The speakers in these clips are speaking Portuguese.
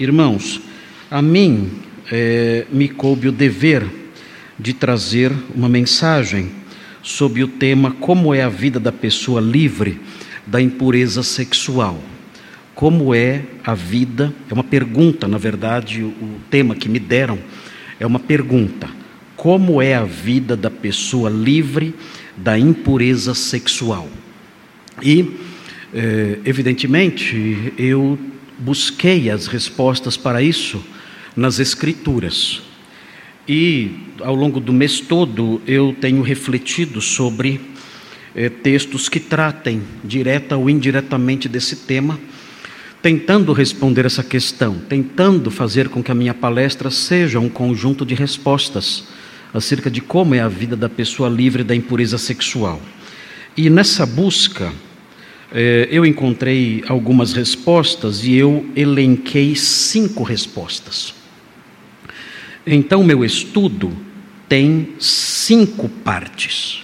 Irmãos, a mim é, me coube o dever de trazer uma mensagem sobre o tema Como é a vida da pessoa livre da impureza sexual. Como é a vida? É uma pergunta, na verdade, o tema que me deram é uma pergunta. Como é a vida da pessoa livre da impureza sexual? E, eh, evidentemente, eu busquei as respostas para isso nas Escrituras. E, ao longo do mês todo, eu tenho refletido sobre eh, textos que tratem, direta ou indiretamente, desse tema, tentando responder essa questão, tentando fazer com que a minha palestra seja um conjunto de respostas acerca de como é a vida da pessoa livre da impureza sexual. E nessa busca, eu encontrei algumas respostas e eu elenquei cinco respostas. Então, meu estudo tem cinco partes.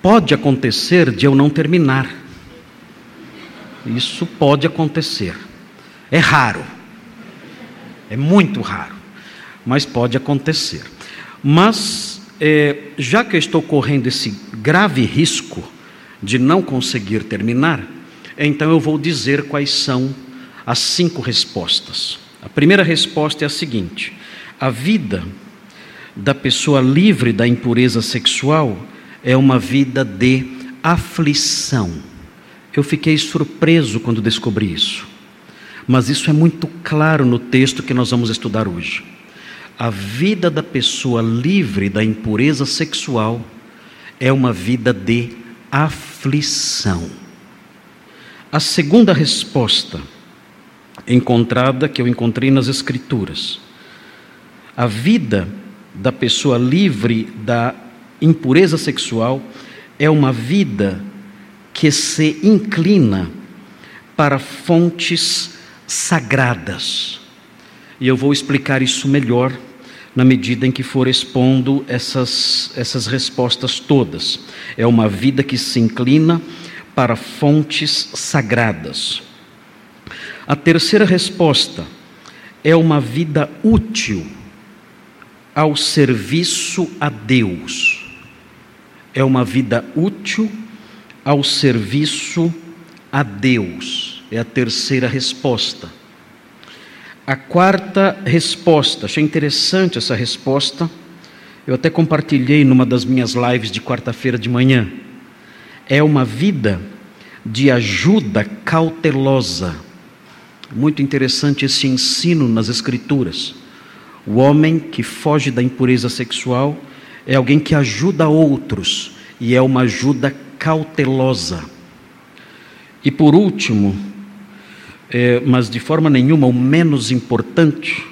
Pode acontecer de eu não terminar. Isso pode acontecer. É raro. É muito raro mas pode acontecer. Mas, é, já que eu estou correndo esse grave risco de não conseguir terminar, então eu vou dizer quais são as cinco respostas. A primeira resposta é a seguinte: a vida da pessoa livre da impureza sexual é uma vida de aflição. Eu fiquei surpreso quando descobri isso, mas isso é muito claro no texto que nós vamos estudar hoje a vida da pessoa livre da impureza sexual é uma vida de aflição. A segunda resposta encontrada, que eu encontrei nas Escrituras, a vida da pessoa livre da impureza sexual é uma vida que se inclina para fontes sagradas. E eu vou explicar isso melhor na medida em que for expondo essas, essas respostas todas. É uma vida que se inclina para fontes sagradas. A terceira resposta é uma vida útil ao serviço a Deus. É uma vida útil ao serviço a Deus. É a terceira resposta. A quarta resposta, achei interessante essa resposta. Eu até compartilhei numa das minhas lives de quarta-feira de manhã. É uma vida de ajuda cautelosa. Muito interessante esse ensino nas Escrituras. O homem que foge da impureza sexual é alguém que ajuda outros e é uma ajuda cautelosa. E por último, é, mas de forma nenhuma o menos importante,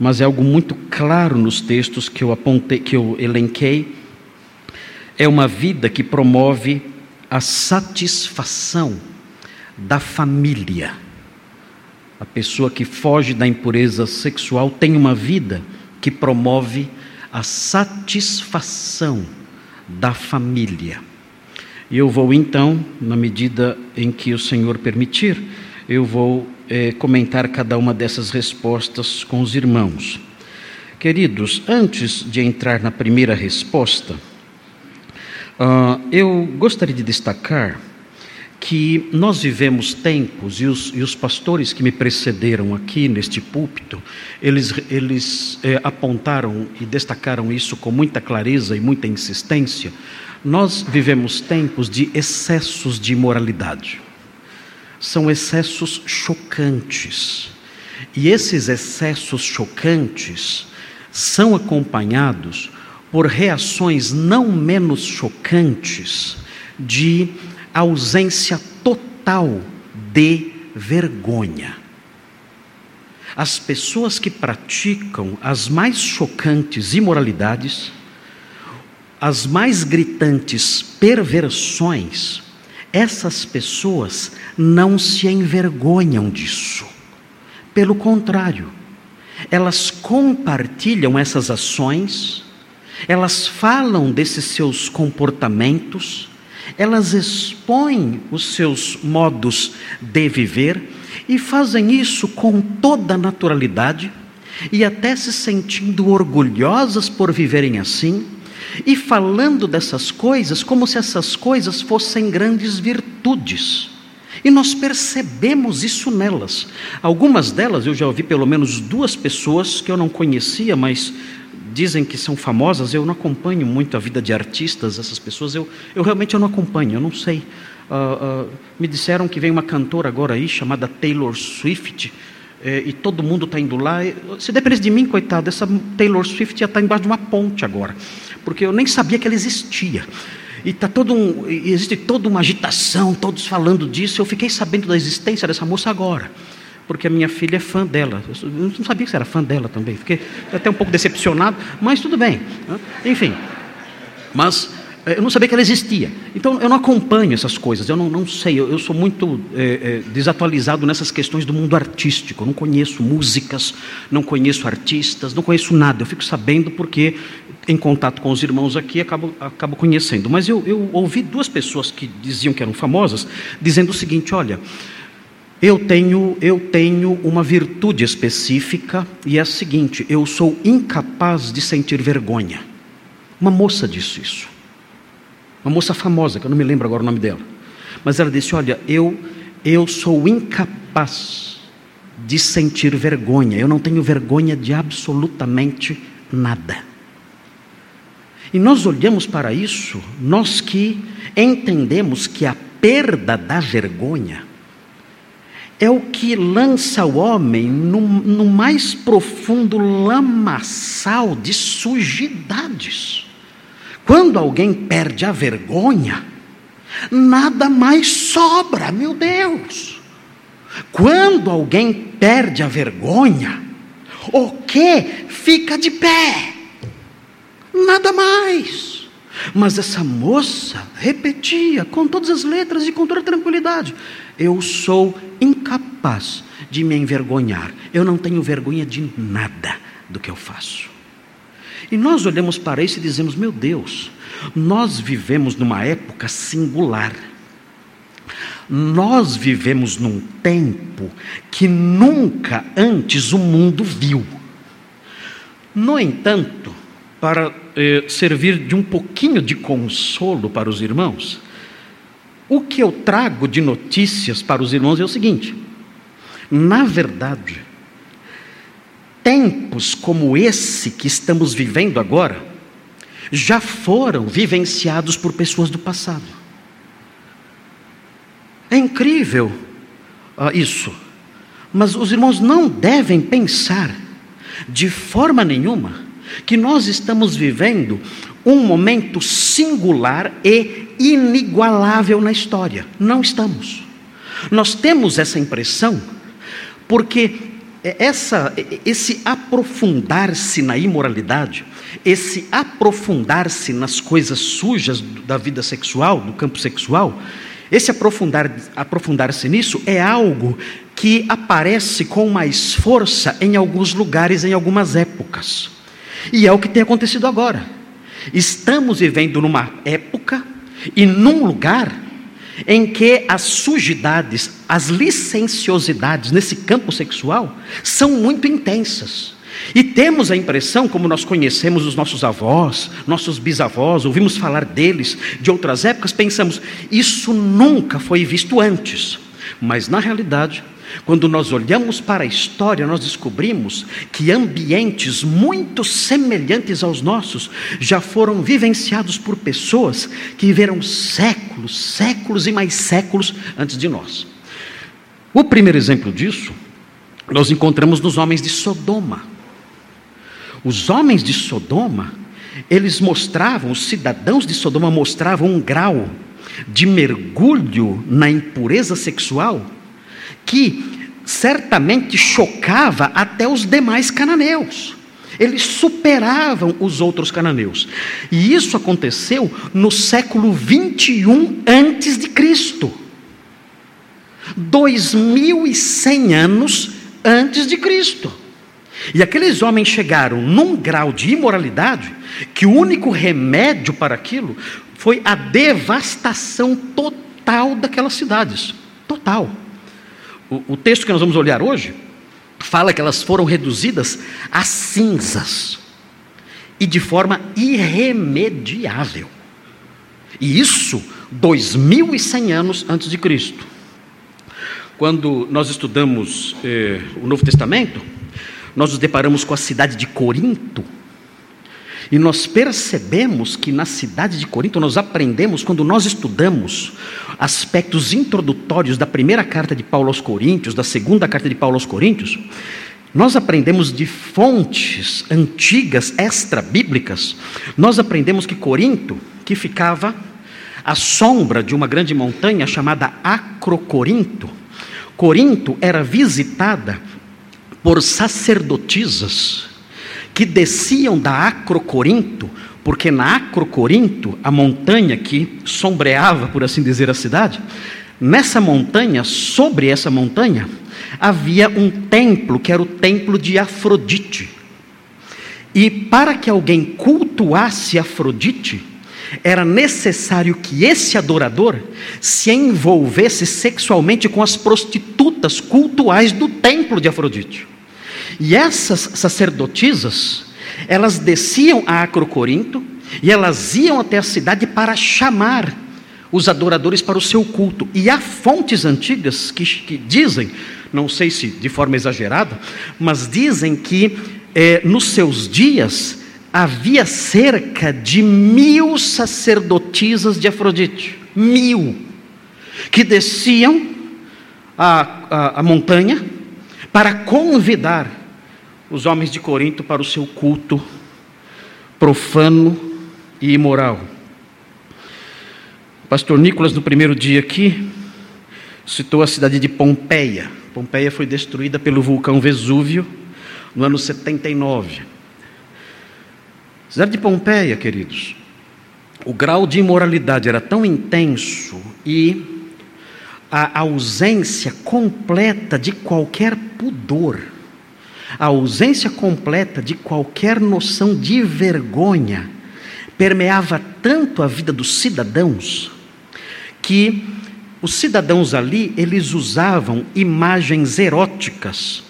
mas é algo muito claro nos textos que eu apontei, que eu elenquei, é uma vida que promove a satisfação da família. A pessoa que foge da impureza sexual tem uma vida que promove a satisfação da família. E eu vou então, na medida em que o Senhor permitir, eu vou é, comentar cada uma dessas respostas com os irmãos. Queridos, antes de entrar na primeira resposta, uh, eu gostaria de destacar que nós vivemos tempos, e os, e os, pastores que me precederam aqui neste púlpito, eles, eles é, apontaram e destacaram isso com muita clareza e muita insistência. Nós vivemos tempos de excessos de imoralidade são excessos chocantes. E esses excessos chocantes são acompanhados por reações não menos chocantes de ausência total de vergonha. As pessoas que praticam as mais chocantes imoralidades, as mais gritantes perversões, essas pessoas não se envergonham disso. Pelo contrário, elas compartilham essas ações, elas falam desses seus comportamentos, elas expõem os seus modos de viver E fazem isso com toda naturalidade e até se sentindo orgulhosas por viverem assim e falando dessas coisas como se essas coisas fossem grandes virtudes. E nós percebemos isso nelas. Algumas delas eu já ouvi pelo menos duas pessoas que eu não conhecia, mas dizem que são famosas. Eu não acompanho muito a vida de artistas, essas pessoas. Eu, eu realmente eu não acompanho, eu não sei. Uh, uh, me disseram que vem uma cantora agora aí chamada Taylor Swift. Eh, e todo mundo está indo lá. Se dependesse de mim, coitado, essa Taylor Swift já está embaixo de uma ponte agora, porque eu nem sabia que ela existia. E tá todo um, existe toda uma agitação, todos falando disso. Eu fiquei sabendo da existência dessa moça agora, porque a minha filha é fã dela. Eu não sabia que você era fã dela também. Fiquei até um pouco decepcionado, mas tudo bem. Né? Enfim, mas eh, eu não sabia que ela existia. Então eu não acompanho essas coisas, eu não, não sei, eu, eu sou muito é, é, desatualizado nessas questões do mundo artístico. Eu não conheço músicas, não conheço artistas, não conheço nada. Eu fico sabendo porque em contato com os irmãos aqui, acabo, acabo conhecendo. Mas eu, eu ouvi duas pessoas que diziam que eram famosas, dizendo o seguinte: olha, eu tenho, eu tenho uma virtude específica e é a seguinte: eu sou incapaz de sentir vergonha. Uma moça disse isso. Uma moça famosa, que eu não me lembro agora o nome dela. Mas ela disse: Olha, eu, eu sou incapaz de sentir vergonha. Eu não tenho vergonha de absolutamente nada. E nós olhamos para isso, nós que entendemos que a perda da vergonha é o que lança o homem no, no mais profundo lamaçal de sujidades. Quando alguém perde a vergonha, nada mais sobra, meu Deus. Quando alguém perde a vergonha, o que fica de pé? Nada mais. Mas essa moça repetia com todas as letras e com toda tranquilidade: Eu sou incapaz de me envergonhar, eu não tenho vergonha de nada do que eu faço. E nós olhamos para isso e dizemos: Meu Deus, nós vivemos numa época singular. Nós vivemos num tempo que nunca antes o mundo viu. No entanto, para eh, servir de um pouquinho de consolo para os irmãos, o que eu trago de notícias para os irmãos é o seguinte: na verdade, tempos como esse que estamos vivendo agora, já foram vivenciados por pessoas do passado. É incrível uh, isso, mas os irmãos não devem pensar de forma nenhuma que nós estamos vivendo um momento singular e inigualável na história. Não estamos. Nós temos essa impressão porque essa, esse aprofundar-se na imoralidade, esse aprofundar-se nas coisas sujas da vida sexual, do campo sexual, esse aprofundar, aprofundar-se nisso é algo que aparece com mais força em alguns lugares, em algumas épocas. E é o que tem acontecido agora. Estamos vivendo numa época e num lugar em que as sujidades, as licenciosidades nesse campo sexual são muito intensas. E temos a impressão, como nós conhecemos os nossos avós, nossos bisavós, ouvimos falar deles de outras épocas, pensamos, isso nunca foi visto antes. Mas na realidade, quando nós olhamos para a história, nós descobrimos que ambientes muito semelhantes aos nossos já foram vivenciados por pessoas que viveram séculos, séculos e mais séculos antes de nós. O primeiro exemplo disso nós encontramos nos homens de Sodoma. Os homens de Sodoma, eles mostravam, os cidadãos de Sodoma mostravam um grau de mergulho na impureza sexual que certamente chocava até os demais cananeus. Eles superavam os outros cananeus. E isso aconteceu no século 21 antes de Cristo. 2100 anos antes de Cristo. E aqueles homens chegaram num grau de imoralidade que o único remédio para aquilo foi a devastação total daquelas cidades. Total. O, o texto que nós vamos olhar hoje fala que elas foram reduzidas a cinzas e de forma irremediável. E isso 2100 anos antes de Cristo. Quando nós estudamos eh, o Novo Testamento, nós nos deparamos com a cidade de Corinto. E nós percebemos que na cidade de Corinto nós aprendemos, quando nós estudamos aspectos introdutórios da primeira carta de Paulo aos Coríntios, da segunda carta de Paulo aos Coríntios, nós aprendemos de fontes antigas, extra-bíblicas, nós aprendemos que Corinto, que ficava à sombra de uma grande montanha chamada Acrocorinto, Corinto era visitada por sacerdotisas que desciam da Acrocorinto, porque na Acrocorinto, a montanha que sombreava, por assim dizer, a cidade, nessa montanha, sobre essa montanha, havia um templo, que era o templo de Afrodite. E para que alguém cultuasse Afrodite, era necessário que esse adorador se envolvesse sexualmente com as prostitutas cultuais do templo de Afrodite. E essas sacerdotisas, elas desciam a Acrocorinto e elas iam até a cidade para chamar os adoradores para o seu culto. E há fontes antigas que, que dizem, não sei se de forma exagerada, mas dizem que eh, nos seus dias havia cerca de mil sacerdotisas de Afrodite. Mil. Que desciam a, a, a montanha para convidar os homens de Corinto para o seu culto profano e imoral. pastor Nicolas, no primeiro dia aqui, citou a cidade de Pompeia. Pompeia foi destruída pelo vulcão Vesúvio no ano 79. Cidade de Pompeia, queridos, o grau de imoralidade era tão intenso e a ausência completa de qualquer pudor a ausência completa de qualquer noção de vergonha permeava tanto a vida dos cidadãos que os cidadãos ali eles usavam imagens eróticas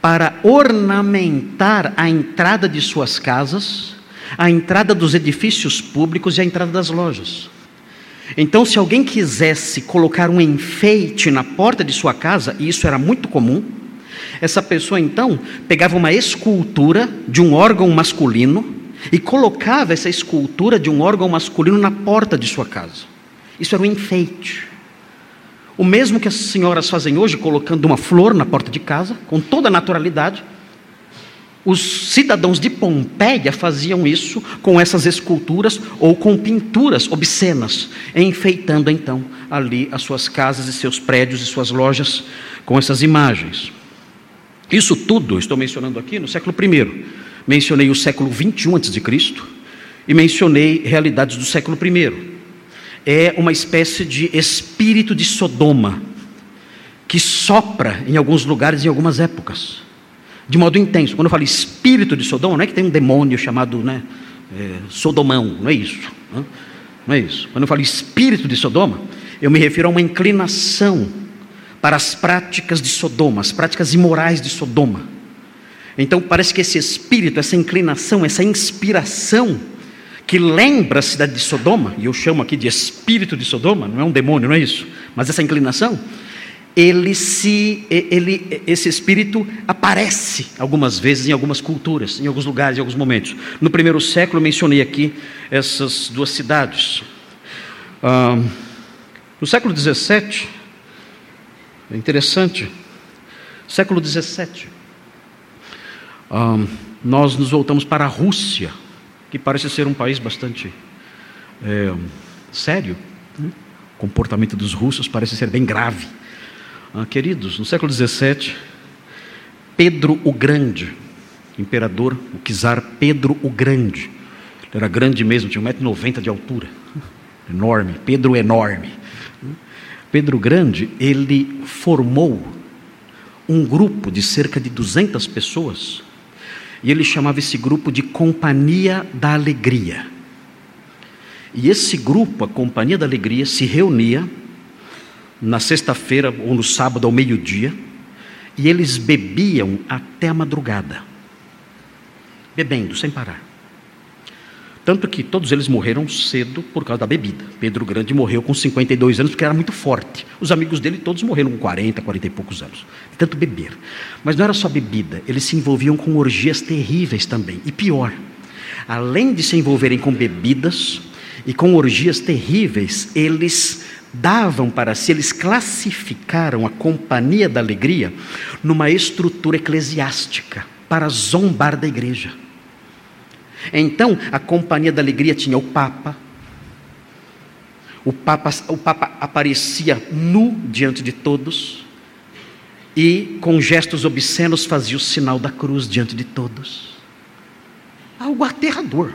para ornamentar a entrada de suas casas, a entrada dos edifícios públicos e a entrada das lojas. Então, se alguém quisesse colocar um enfeite na porta de sua casa, e isso era muito comum, essa pessoa então pegava uma escultura de um órgão masculino e colocava essa escultura de um órgão masculino na porta de sua casa. Isso era um enfeite. O mesmo que as senhoras fazem hoje, colocando uma flor na porta de casa, com toda a naturalidade. Os cidadãos de Pompeia faziam isso com essas esculturas ou com pinturas obscenas, enfeitando então ali as suas casas e seus prédios e suas lojas com essas imagens. Isso tudo estou mencionando aqui no século I. Mencionei o século 21 a.C. e mencionei realidades do século I. É uma espécie de espírito de Sodoma que sopra em alguns lugares em algumas épocas, de modo intenso. Quando eu falo espírito de Sodoma, não é que tem um demônio chamado né, é, Sodomão, não é isso. Não, não é isso. Quando eu falo espírito de Sodoma, eu me refiro a uma inclinação para as práticas de Sodoma, as práticas imorais de Sodoma. Então parece que esse espírito, essa inclinação, essa inspiração que lembra a cidade de Sodoma, e eu chamo aqui de espírito de Sodoma, não é um demônio, não é isso, mas essa inclinação, ele se, ele, esse espírito aparece algumas vezes em algumas culturas, em alguns lugares, em alguns momentos. No primeiro século mencionei aqui essas duas cidades. Ah, no século 17 é interessante. Século XVII. Um, nós nos voltamos para a Rússia, que parece ser um país bastante é, sério. Né? O comportamento dos russos parece ser bem grave. Ah, queridos, no século XVII, Pedro o Grande, imperador, o czar Pedro o Grande, ele era grande mesmo, tinha 1,90m de altura, enorme, Pedro enorme. Pedro Grande, ele formou um grupo de cerca de 200 pessoas, e ele chamava esse grupo de Companhia da Alegria. E esse grupo, a Companhia da Alegria, se reunia na sexta-feira ou no sábado ao meio-dia, e eles bebiam até a madrugada. Bebendo, sem parar. Tanto que todos eles morreram cedo por causa da bebida. Pedro Grande morreu com 52 anos porque era muito forte. Os amigos dele todos morreram com 40, 40 e poucos anos. Tanto beber. Mas não era só bebida, eles se envolviam com orgias terríveis também. E pior, além de se envolverem com bebidas e com orgias terríveis, eles davam para si, eles classificaram a companhia da alegria numa estrutura eclesiástica para zombar da igreja. Então, a Companhia da Alegria tinha o Papa. O Papa, o Papa aparecia nu diante de todos e, com gestos obscenos, fazia o sinal da cruz diante de todos. Algo aterrador.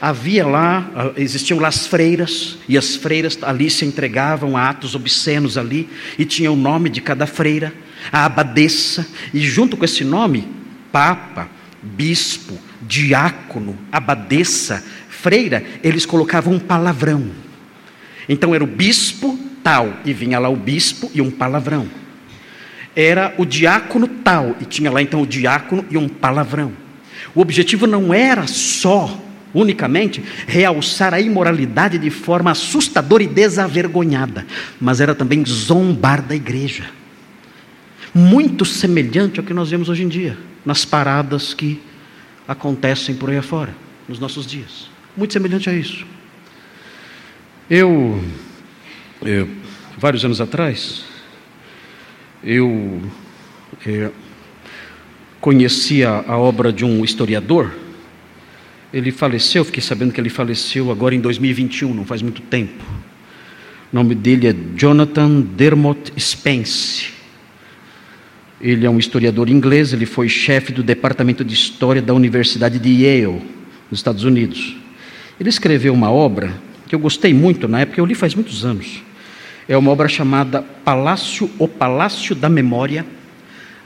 Havia lá, existiam lá as freiras, e as freiras ali se entregavam a atos obscenos ali, e tinha o nome de cada freira, a abadesa, e junto com esse nome, Papa, bispo, diácono, abadesa, freira, eles colocavam um palavrão. Então era o bispo tal, e vinha lá o bispo e um palavrão. Era o diácono tal, e tinha lá então o diácono e um palavrão. O objetivo não era só, unicamente, realçar a imoralidade de forma assustadora e desavergonhada, mas era também zombar da igreja. Muito semelhante ao que nós vemos hoje em dia, nas paradas que acontecem por aí afora, nos nossos dias. Muito semelhante a isso. Eu, eu vários anos atrás, eu é, conhecia a obra de um historiador. Ele faleceu, fiquei sabendo que ele faleceu agora em 2021, não faz muito tempo. O nome dele é Jonathan Dermot Spence. Ele é um historiador inglês, ele foi chefe do departamento de história da Universidade de Yale, nos Estados Unidos. Ele escreveu uma obra que eu gostei muito na época, eu li faz muitos anos. É uma obra chamada Palácio, o Palácio da Memória,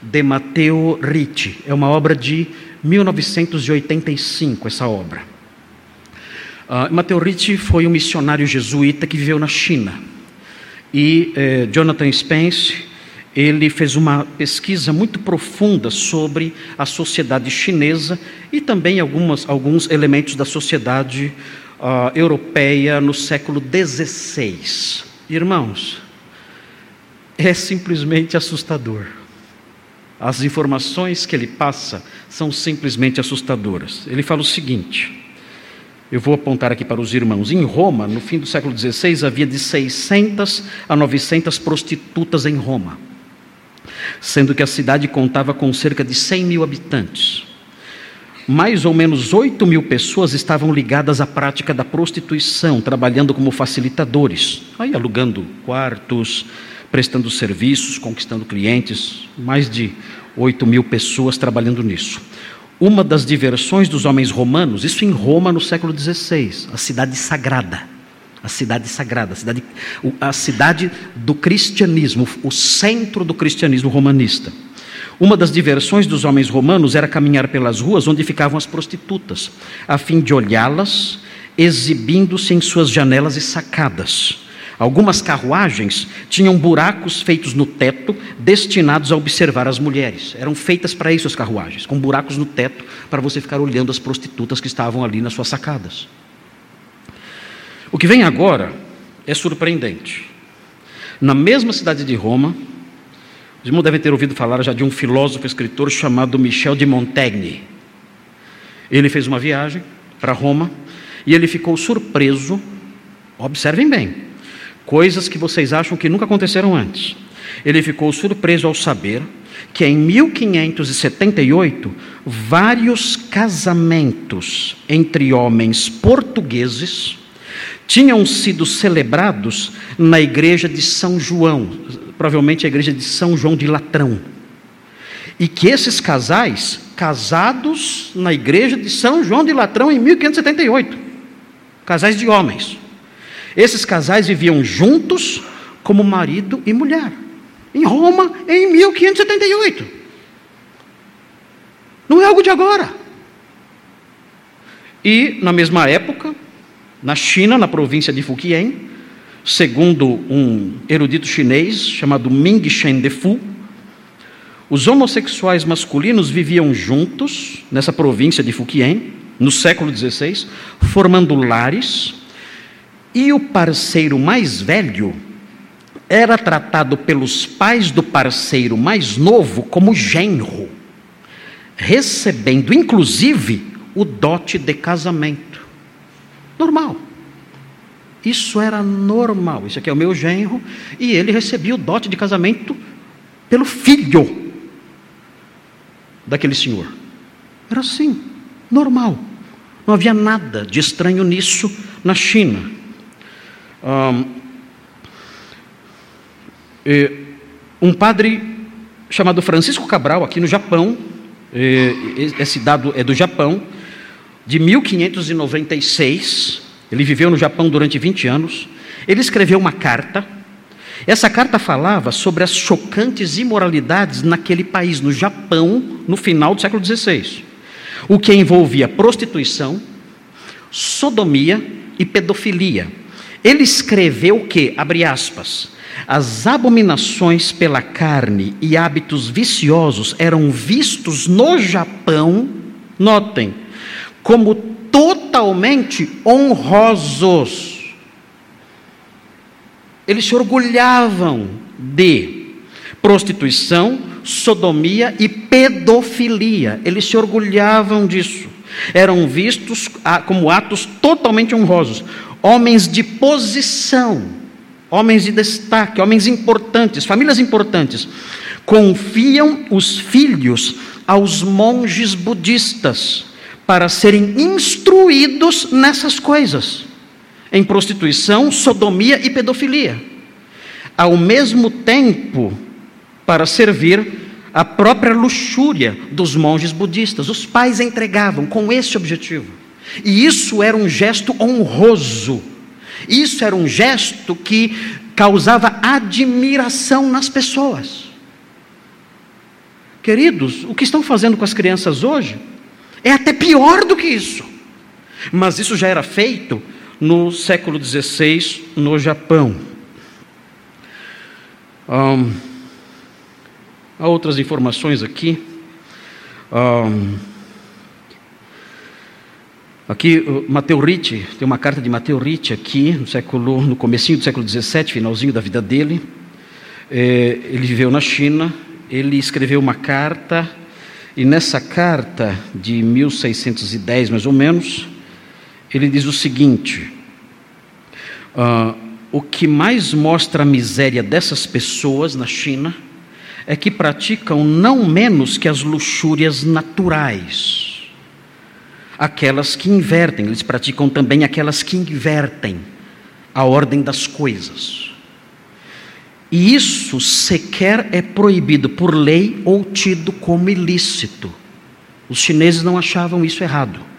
de Matteo Ricci. É uma obra de 1985, essa obra. Uh, Matteo Ricci foi um missionário jesuíta que viveu na China. E eh, Jonathan Spence ele fez uma pesquisa muito profunda sobre a sociedade chinesa e também algumas, alguns elementos da sociedade uh, europeia no século XVI. Irmãos, é simplesmente assustador. As informações que ele passa são simplesmente assustadoras. Ele fala o seguinte: eu vou apontar aqui para os irmãos. Em Roma, no fim do século XVI, havia de 600 a 900 prostitutas em Roma sendo que a cidade contava com cerca de 100 mil habitantes. Mais ou menos 8 mil pessoas estavam ligadas à prática da prostituição, trabalhando como facilitadores, aí alugando quartos, prestando serviços, conquistando clientes, mais de 8 mil pessoas trabalhando nisso. Uma das diversões dos homens romanos, isso em Roma no século XVI, a cidade sagrada a cidade sagrada, a cidade, a cidade do cristianismo, o centro do cristianismo romanista. Uma das diversões dos homens romanos era caminhar pelas ruas onde ficavam as prostitutas, a fim de olhá-las, exibindo-se em suas janelas e sacadas. Algumas carruagens tinham buracos feitos no teto, destinados a observar as mulheres. Eram feitas para isso as carruagens, com buracos no teto, para você ficar olhando as prostitutas que estavam ali nas suas sacadas. O que vem agora é surpreendente. Na mesma cidade de Roma, os irmãos devem ter ouvido falar já de um filósofo escritor chamado Michel de Montaigne. Ele fez uma viagem para Roma e ele ficou surpreso. Observem bem, coisas que vocês acham que nunca aconteceram antes. Ele ficou surpreso ao saber que em 1578 vários casamentos entre homens portugueses tinham sido celebrados na igreja de São João, provavelmente a igreja de São João de Latrão. E que esses casais, casados na igreja de São João de Latrão em 1578, casais de homens, esses casais viviam juntos como marido e mulher, em Roma em 1578. Não é algo de agora. E, na mesma época, na China, na província de Fujian, segundo um erudito chinês chamado Ming Shen Defu, os homossexuais masculinos viviam juntos nessa província de Fujian, no século XVI, formando lares, e o parceiro mais velho era tratado pelos pais do parceiro mais novo como genro, recebendo inclusive o dote de casamento. Normal. Isso era normal. Isso aqui é o meu genro, e ele recebia o dote de casamento pelo filho daquele senhor. Era assim, normal. Não havia nada de estranho nisso na China. Um padre chamado Francisco Cabral, aqui no Japão, esse dado é do Japão, de 1596, ele viveu no Japão durante 20 anos, ele escreveu uma carta. Essa carta falava sobre as chocantes imoralidades naquele país, no Japão, no final do século XVI, o que envolvia prostituição, sodomia e pedofilia. Ele escreveu que, abre aspas, as abominações pela carne e hábitos viciosos eram vistos no Japão, notem, como totalmente honrosos eles se orgulhavam de prostituição, sodomia e pedofilia. Eles se orgulhavam disso. Eram vistos como atos totalmente honrosos. Homens de posição, homens de destaque, homens importantes, famílias importantes, confiam os filhos aos monges budistas para serem instruídos nessas coisas em prostituição, sodomia e pedofilia. Ao mesmo tempo, para servir a própria luxúria dos monges budistas. Os pais entregavam com esse objetivo. E isso era um gesto honroso. Isso era um gesto que causava admiração nas pessoas. Queridos, o que estão fazendo com as crianças hoje é até pior do que isso. Mas isso já era feito no século XVI no Japão. Um, há outras informações aqui. Um, aqui, Mateu Ricci, tem uma carta de Mateu Ricci aqui, no século, no comecinho do século XVII, finalzinho da vida dele. É, ele viveu na China, ele escreveu uma carta, e nessa carta de 1610, mais ou menos, ele diz o seguinte: uh, o que mais mostra a miséria dessas pessoas na China é que praticam não menos que as luxúrias naturais, aquelas que invertem, eles praticam também aquelas que invertem a ordem das coisas. E isso sequer é proibido por lei ou tido como ilícito. Os chineses não achavam isso errado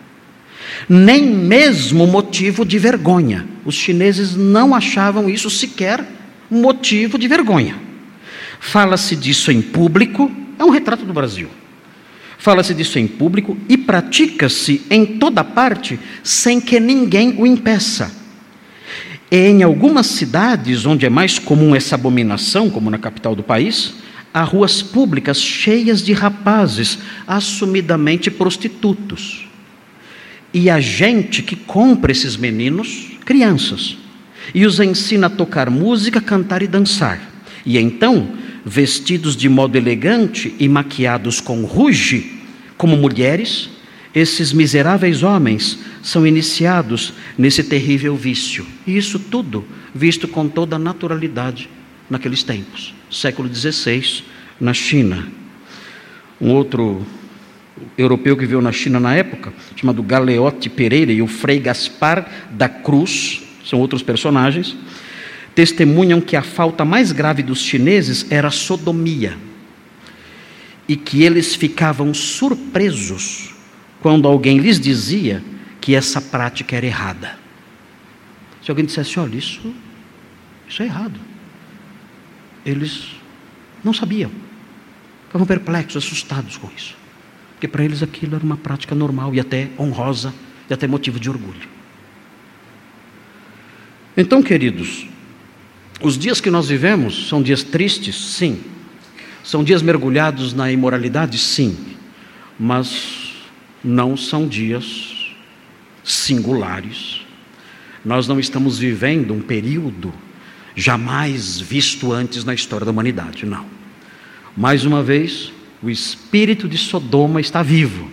nem mesmo motivo de vergonha. Os chineses não achavam isso sequer motivo de vergonha. Fala-se disso em público, é um retrato do Brasil. Fala-se disso em público e pratica-se em toda parte sem que ninguém o impeça. Em algumas cidades onde é mais comum essa abominação, como na capital do país, há ruas públicas cheias de rapazes assumidamente prostitutos. E a gente que compra esses meninos, crianças, e os ensina a tocar música, cantar e dançar. E então, vestidos de modo elegante e maquiados com ruge, como mulheres, esses miseráveis homens são iniciados nesse terrível vício. E isso tudo visto com toda a naturalidade naqueles tempos, século XVI, na China. Um outro europeu que viveu na China na época, chamado Galeote Pereira e o Frei Gaspar da Cruz, são outros personagens, testemunham que a falta mais grave dos chineses era a sodomia e que eles ficavam surpresos quando alguém lhes dizia que essa prática era errada. Se alguém dissesse, olha, isso, isso é errado. Eles não sabiam. Ficavam perplexos, assustados com isso. Porque para eles aquilo era uma prática normal e até honrosa e até motivo de orgulho. Então, queridos, Os dias que nós vivemos são dias tristes, sim. São dias mergulhados na imoralidade, sim. Mas não são dias singulares. Nós não estamos vivendo um período jamais visto antes na história da humanidade, não. Mais uma vez, o espírito de Sodoma está vivo,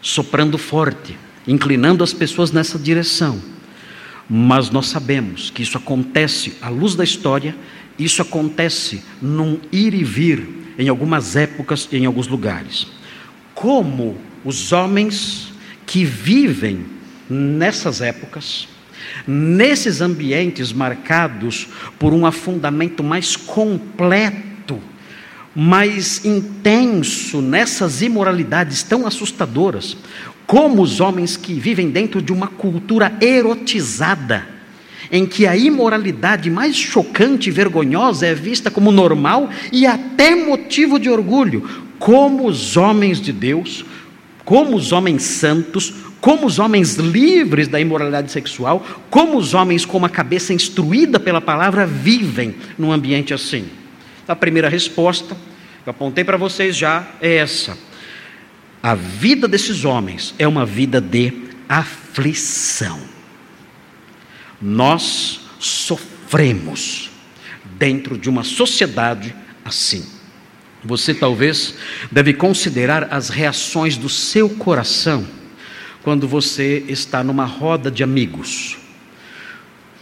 soprando forte, inclinando as pessoas nessa direção. Mas nós sabemos que isso acontece à luz da história, isso acontece num ir e vir em algumas épocas e em alguns lugares. Como os homens que vivem nessas épocas, nesses ambientes marcados por um afundamento mais completo, mais intenso nessas imoralidades tão assustadoras, como os homens que vivem dentro de uma cultura erotizada, em que a imoralidade mais chocante e vergonhosa é vista como normal e até motivo de orgulho, como os homens de Deus, como os homens santos, como os homens livres da imoralidade sexual, como os homens com uma cabeça instruída pela palavra vivem num ambiente assim. A primeira resposta, que eu apontei para vocês já, é essa a vida desses homens é uma vida de aflição. Nós sofremos dentro de uma sociedade assim. Você talvez deve considerar as reações do seu coração quando você está numa roda de amigos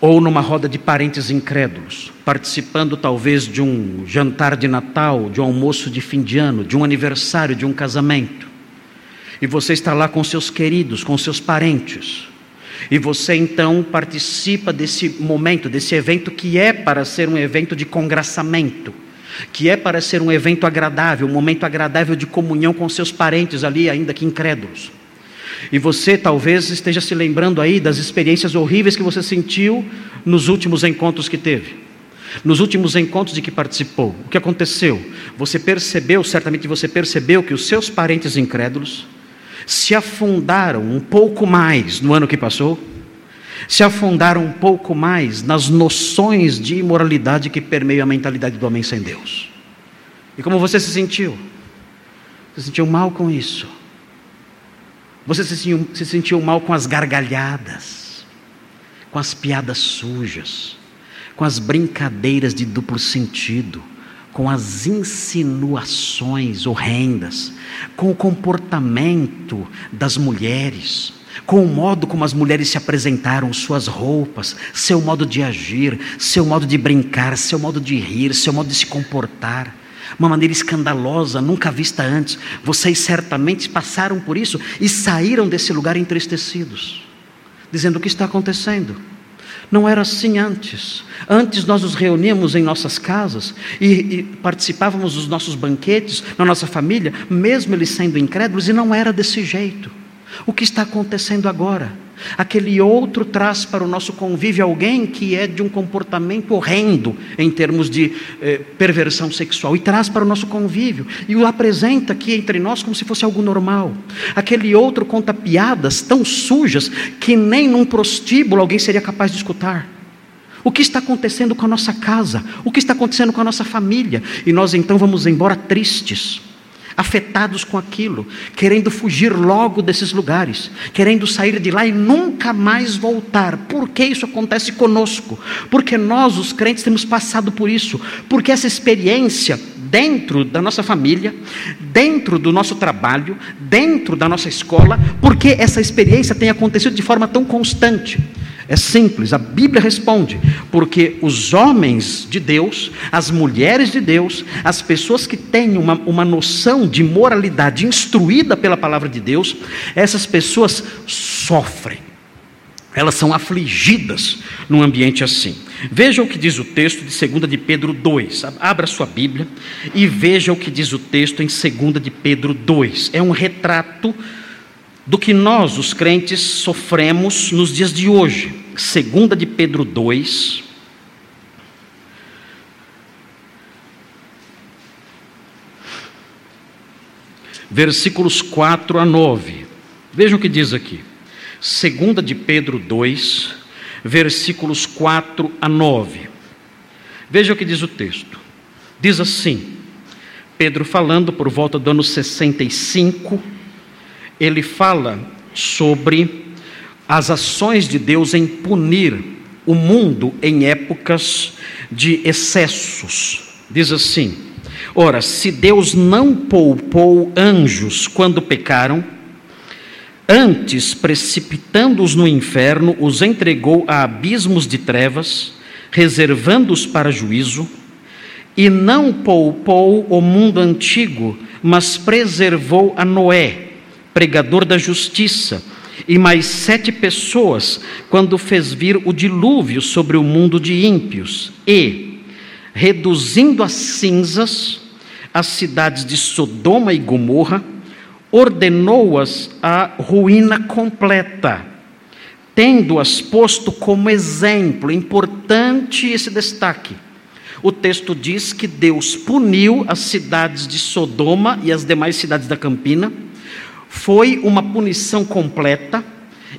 ou numa roda de parentes incrédulos, participando talvez de um jantar de Natal, de um almoço de fim de ano, de um aniversário, de um casamento e você está lá com seus queridos, com seus parentes. E você então participa desse momento, desse evento que é para ser um evento de congraçamento, que é para ser um evento agradável, um momento agradável de comunhão com seus parentes ali, ainda que incrédulos. E você talvez esteja se lembrando aí das experiências horríveis que você sentiu nos últimos encontros que teve. Nos últimos encontros de que participou, o que aconteceu? Você percebeu, certamente você percebeu que os seus parentes incrédulos se afundaram um pouco mais no ano que passou, se afundaram um pouco mais nas noções de imoralidade que permeiam a mentalidade do homem sem Deus. E como você se sentiu? Você se sentiu mal com isso? Você se sentiu, se sentiu mal com as gargalhadas, com as piadas sujas, com as brincadeiras de duplo sentido? com as insinuações horrendas, com o comportamento das mulheres, com o modo como as mulheres se apresentaram, suas roupas, seu modo de agir, seu modo de brincar, seu modo de rir, seu modo de se comportar. Uma maneira escandalosa, nunca vista antes. Vocês certamente passaram por isso e saíram desse lugar entristecidos, dizendo: O que está acontecendo? Não era assim antes. Antes nós nos reuníamos em nossas casas e, e, participávamos dos nossos banquetes, na nossa família, mesmo eles sendo incrédulos, e não era desse jeito. O que está acontecendo agora? Aquele outro traz para o nosso convívio alguém que é de um comportamento horrendo em termos de eh, perversão sexual e traz para o nosso convívio e o apresenta aqui entre nós como se fosse algo normal. Aquele outro conta piadas tão sujas que nem num prostíbulo alguém seria capaz de escutar. O que está acontecendo com a nossa casa? O que está acontecendo com a nossa família? E nós então vamos embora tristes afetados com aquilo, querendo fugir logo desses lugares, querendo sair de lá e nunca mais voltar. Por que isso acontece conosco? Porque nós, os crentes, temos passado por isso, porque essa experiência dentro da nossa família, dentro do nosso trabalho, dentro da nossa escola, porque essa experiência tem acontecido de forma tão constante. É simples, a Bíblia responde, porque os homens de Deus, as mulheres de Deus, as pessoas que têm uma, uma noção de moralidade instruída pela palavra de Deus, essas pessoas sofrem, elas são afligidas num ambiente assim. Veja o que diz o texto de 2 de Pedro 2. Abra sua Bíblia e veja o que diz o texto em 2 de Pedro 2. É um retrato do que nós, os crentes, sofremos nos dias de hoje. Segunda de Pedro 2. Versículos 4 a 9. Vejam o que diz aqui. Segunda de Pedro 2, versículos 4 a 9. Veja o que diz o texto. Diz assim: Pedro falando por volta do ano 65, ele fala sobre as ações de Deus em punir o mundo em épocas de excessos. Diz assim: Ora, se Deus não poupou anjos quando pecaram, antes, precipitando-os no inferno, os entregou a abismos de trevas, reservando-os para juízo, e não poupou o mundo antigo, mas preservou a Noé, pregador da justiça, e mais sete pessoas, quando fez vir o dilúvio sobre o mundo de ímpios, e, reduzindo a cinzas as cidades de Sodoma e Gomorra, ordenou-as à ruína completa, tendo-as posto como exemplo, importante esse destaque. O texto diz que Deus puniu as cidades de Sodoma e as demais cidades da Campina, foi uma punição completa,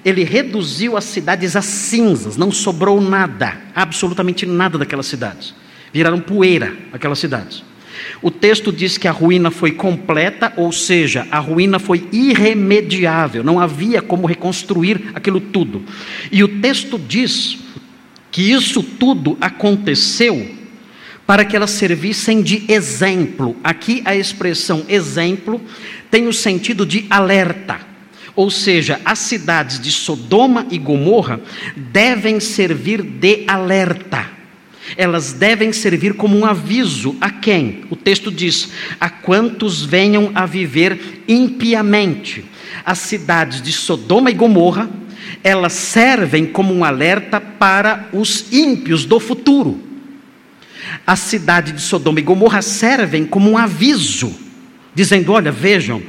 ele reduziu as cidades a cinzas, não sobrou nada, absolutamente nada daquelas cidades, viraram poeira aquelas cidades. O texto diz que a ruína foi completa, ou seja, a ruína foi irremediável, não havia como reconstruir aquilo tudo. E o texto diz que isso tudo aconteceu para que elas servissem de exemplo. Aqui a expressão exemplo tem o sentido de alerta. Ou seja, as cidades de Sodoma e Gomorra devem servir de alerta elas devem servir como um aviso a quem? O texto diz: a quantos venham a viver impiamente. As cidades de Sodoma e Gomorra, elas servem como um alerta para os ímpios do futuro. A cidade de Sodoma e Gomorra servem como um aviso, dizendo: olha, vejam,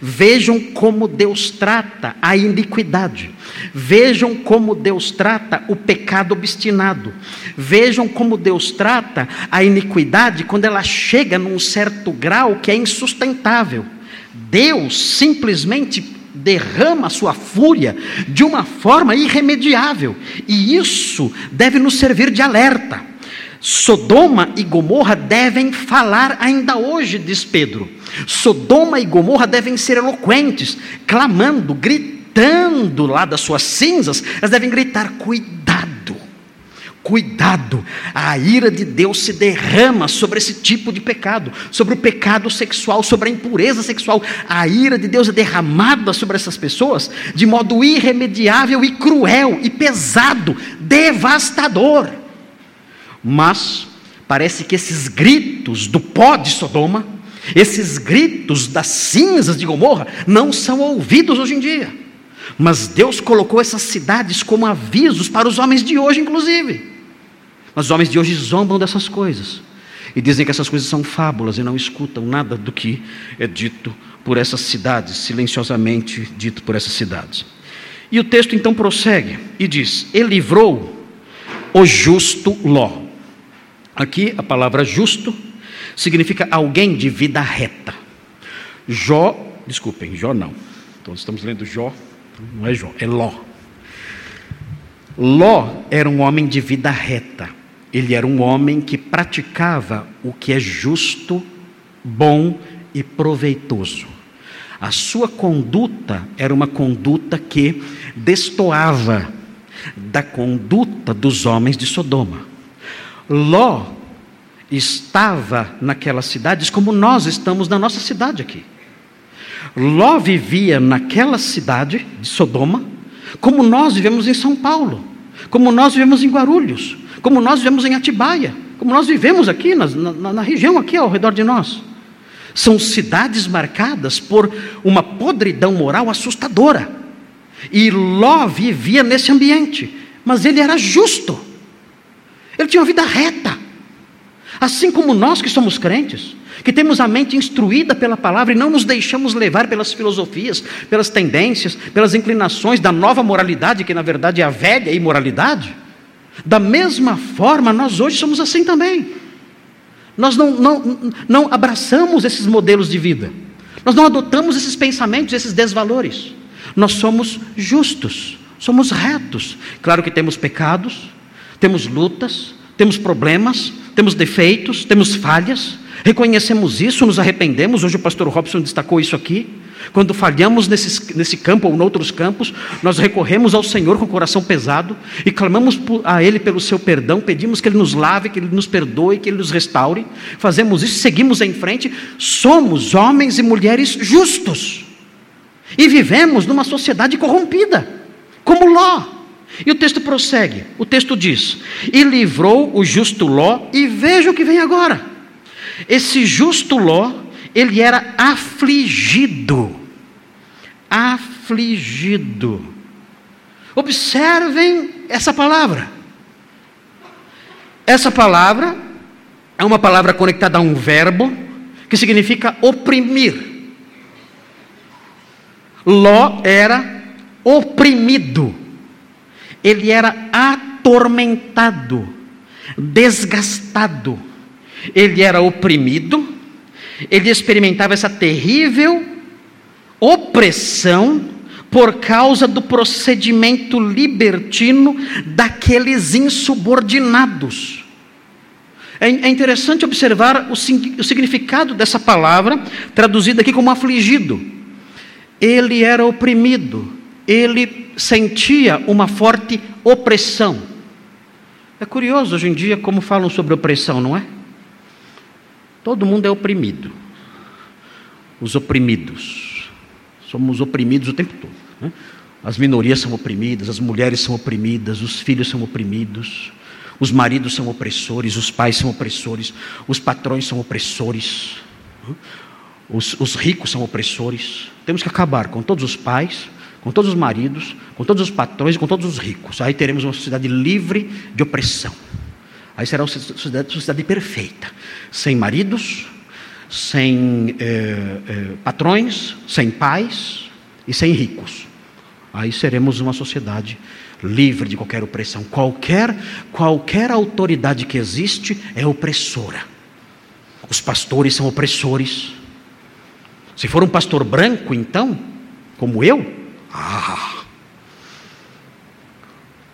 Vejam como Deus trata a iniquidade. Vejam como Deus trata o pecado obstinado. Vejam como Deus trata a iniquidade quando ela chega num certo grau que é insustentável. Deus simplesmente derrama sua fúria de uma forma irremediável, e isso deve nos servir de alerta. Sodoma e Gomorra devem falar ainda hoje, diz Pedro. Sodoma e Gomorra devem ser eloquentes, clamando, gritando lá das suas cinzas, elas devem gritar: cuidado, cuidado, a ira de Deus se derrama sobre esse tipo de pecado, sobre o pecado sexual, sobre a impureza sexual. A ira de Deus é derramada sobre essas pessoas de modo irremediável e cruel e pesado, devastador. Mas parece que esses gritos do pó de Sodoma, esses gritos das cinzas de Gomorra, não são ouvidos hoje em dia. Mas Deus colocou essas cidades como avisos para os homens de hoje, inclusive. Mas os homens de hoje zombam dessas coisas e dizem que essas coisas são fábulas e não escutam nada do que é dito por essas cidades, silenciosamente dito por essas cidades. E o texto então prossegue e diz: Ele livrou o justo Ló. Aqui a palavra justo significa alguém de vida reta. Jó, desculpem, Jó não. Então estamos lendo Jó, não é Jó, é Ló. Ló era um homem de vida reta. Ele era um homem que praticava o que é justo, bom e proveitoso. A sua conduta era uma conduta que destoava da conduta dos homens de Sodoma. Ló estava naquelas cidades como nós estamos na nossa cidade aqui. Ló vivia naquela cidade de Sodoma, como nós vivemos em São Paulo, como nós vivemos em Guarulhos, como nós vivemos em Atibaia, como nós vivemos aqui na, na, na região aqui ao redor de nós. São cidades marcadas por uma podridão moral assustadora. E Ló vivia nesse ambiente, mas ele era justo. Ele tinha uma vida reta. Assim como nós que somos crentes, que temos a mente instruída pela palavra e não nos deixamos levar pelas filosofias, pelas tendências, pelas inclinações da nova moralidade, que na verdade é a velha imoralidade, da mesma forma nós hoje somos assim também. Nós não, não, não abraçamos esses modelos de vida, nós não adotamos esses pensamentos, esses desvalores. Nós somos justos, somos retos. Claro que temos pecados, temos lutas, temos problemas, temos defeitos, temos falhas, reconhecemos isso, nos arrependemos. Hoje o pastor Robson destacou isso aqui. Quando falhamos nesse, nesse campo ou em outros campos, nós recorremos ao Senhor com o coração pesado e clamamos a Ele pelo seu perdão, pedimos que Ele nos lave, que Ele nos perdoe, que Ele nos restaure. Fazemos isso, seguimos em frente. Somos homens e mulheres justos e vivemos numa sociedade corrompida, como Ló. E o texto prossegue. O texto diz: E livrou o justo Ló, e veja o que vem agora. Esse justo Ló, ele era afligido. Afligido. Observem essa palavra. Essa palavra é uma palavra conectada a um verbo que significa oprimir. Ló era oprimido ele era atormentado, desgastado, ele era oprimido, ele experimentava essa terrível opressão por causa do procedimento libertino daqueles insubordinados. É, é interessante observar o, o significado dessa palavra, traduzida aqui como afligido. Ele era oprimido, ele sentia uma forte opressão. É curioso hoje em dia como falam sobre opressão, não é? Todo mundo é oprimido. Os oprimidos. Somos oprimidos o tempo todo. Né? As minorias são oprimidas, as mulheres são oprimidas, os filhos são oprimidos, os maridos são opressores, os pais são opressores, os patrões são opressores, né? os, os ricos são opressores. Temos que acabar com todos os pais, com todos os maridos, com todos os patrões com todos os ricos. Aí teremos uma sociedade livre de opressão. Aí será uma sociedade, sociedade perfeita, sem maridos, sem eh, eh, patrões, sem pais e sem ricos. Aí seremos uma sociedade livre de qualquer opressão. Qualquer, qualquer autoridade que existe é opressora. Os pastores são opressores. Se for um pastor branco, então, como eu, ah!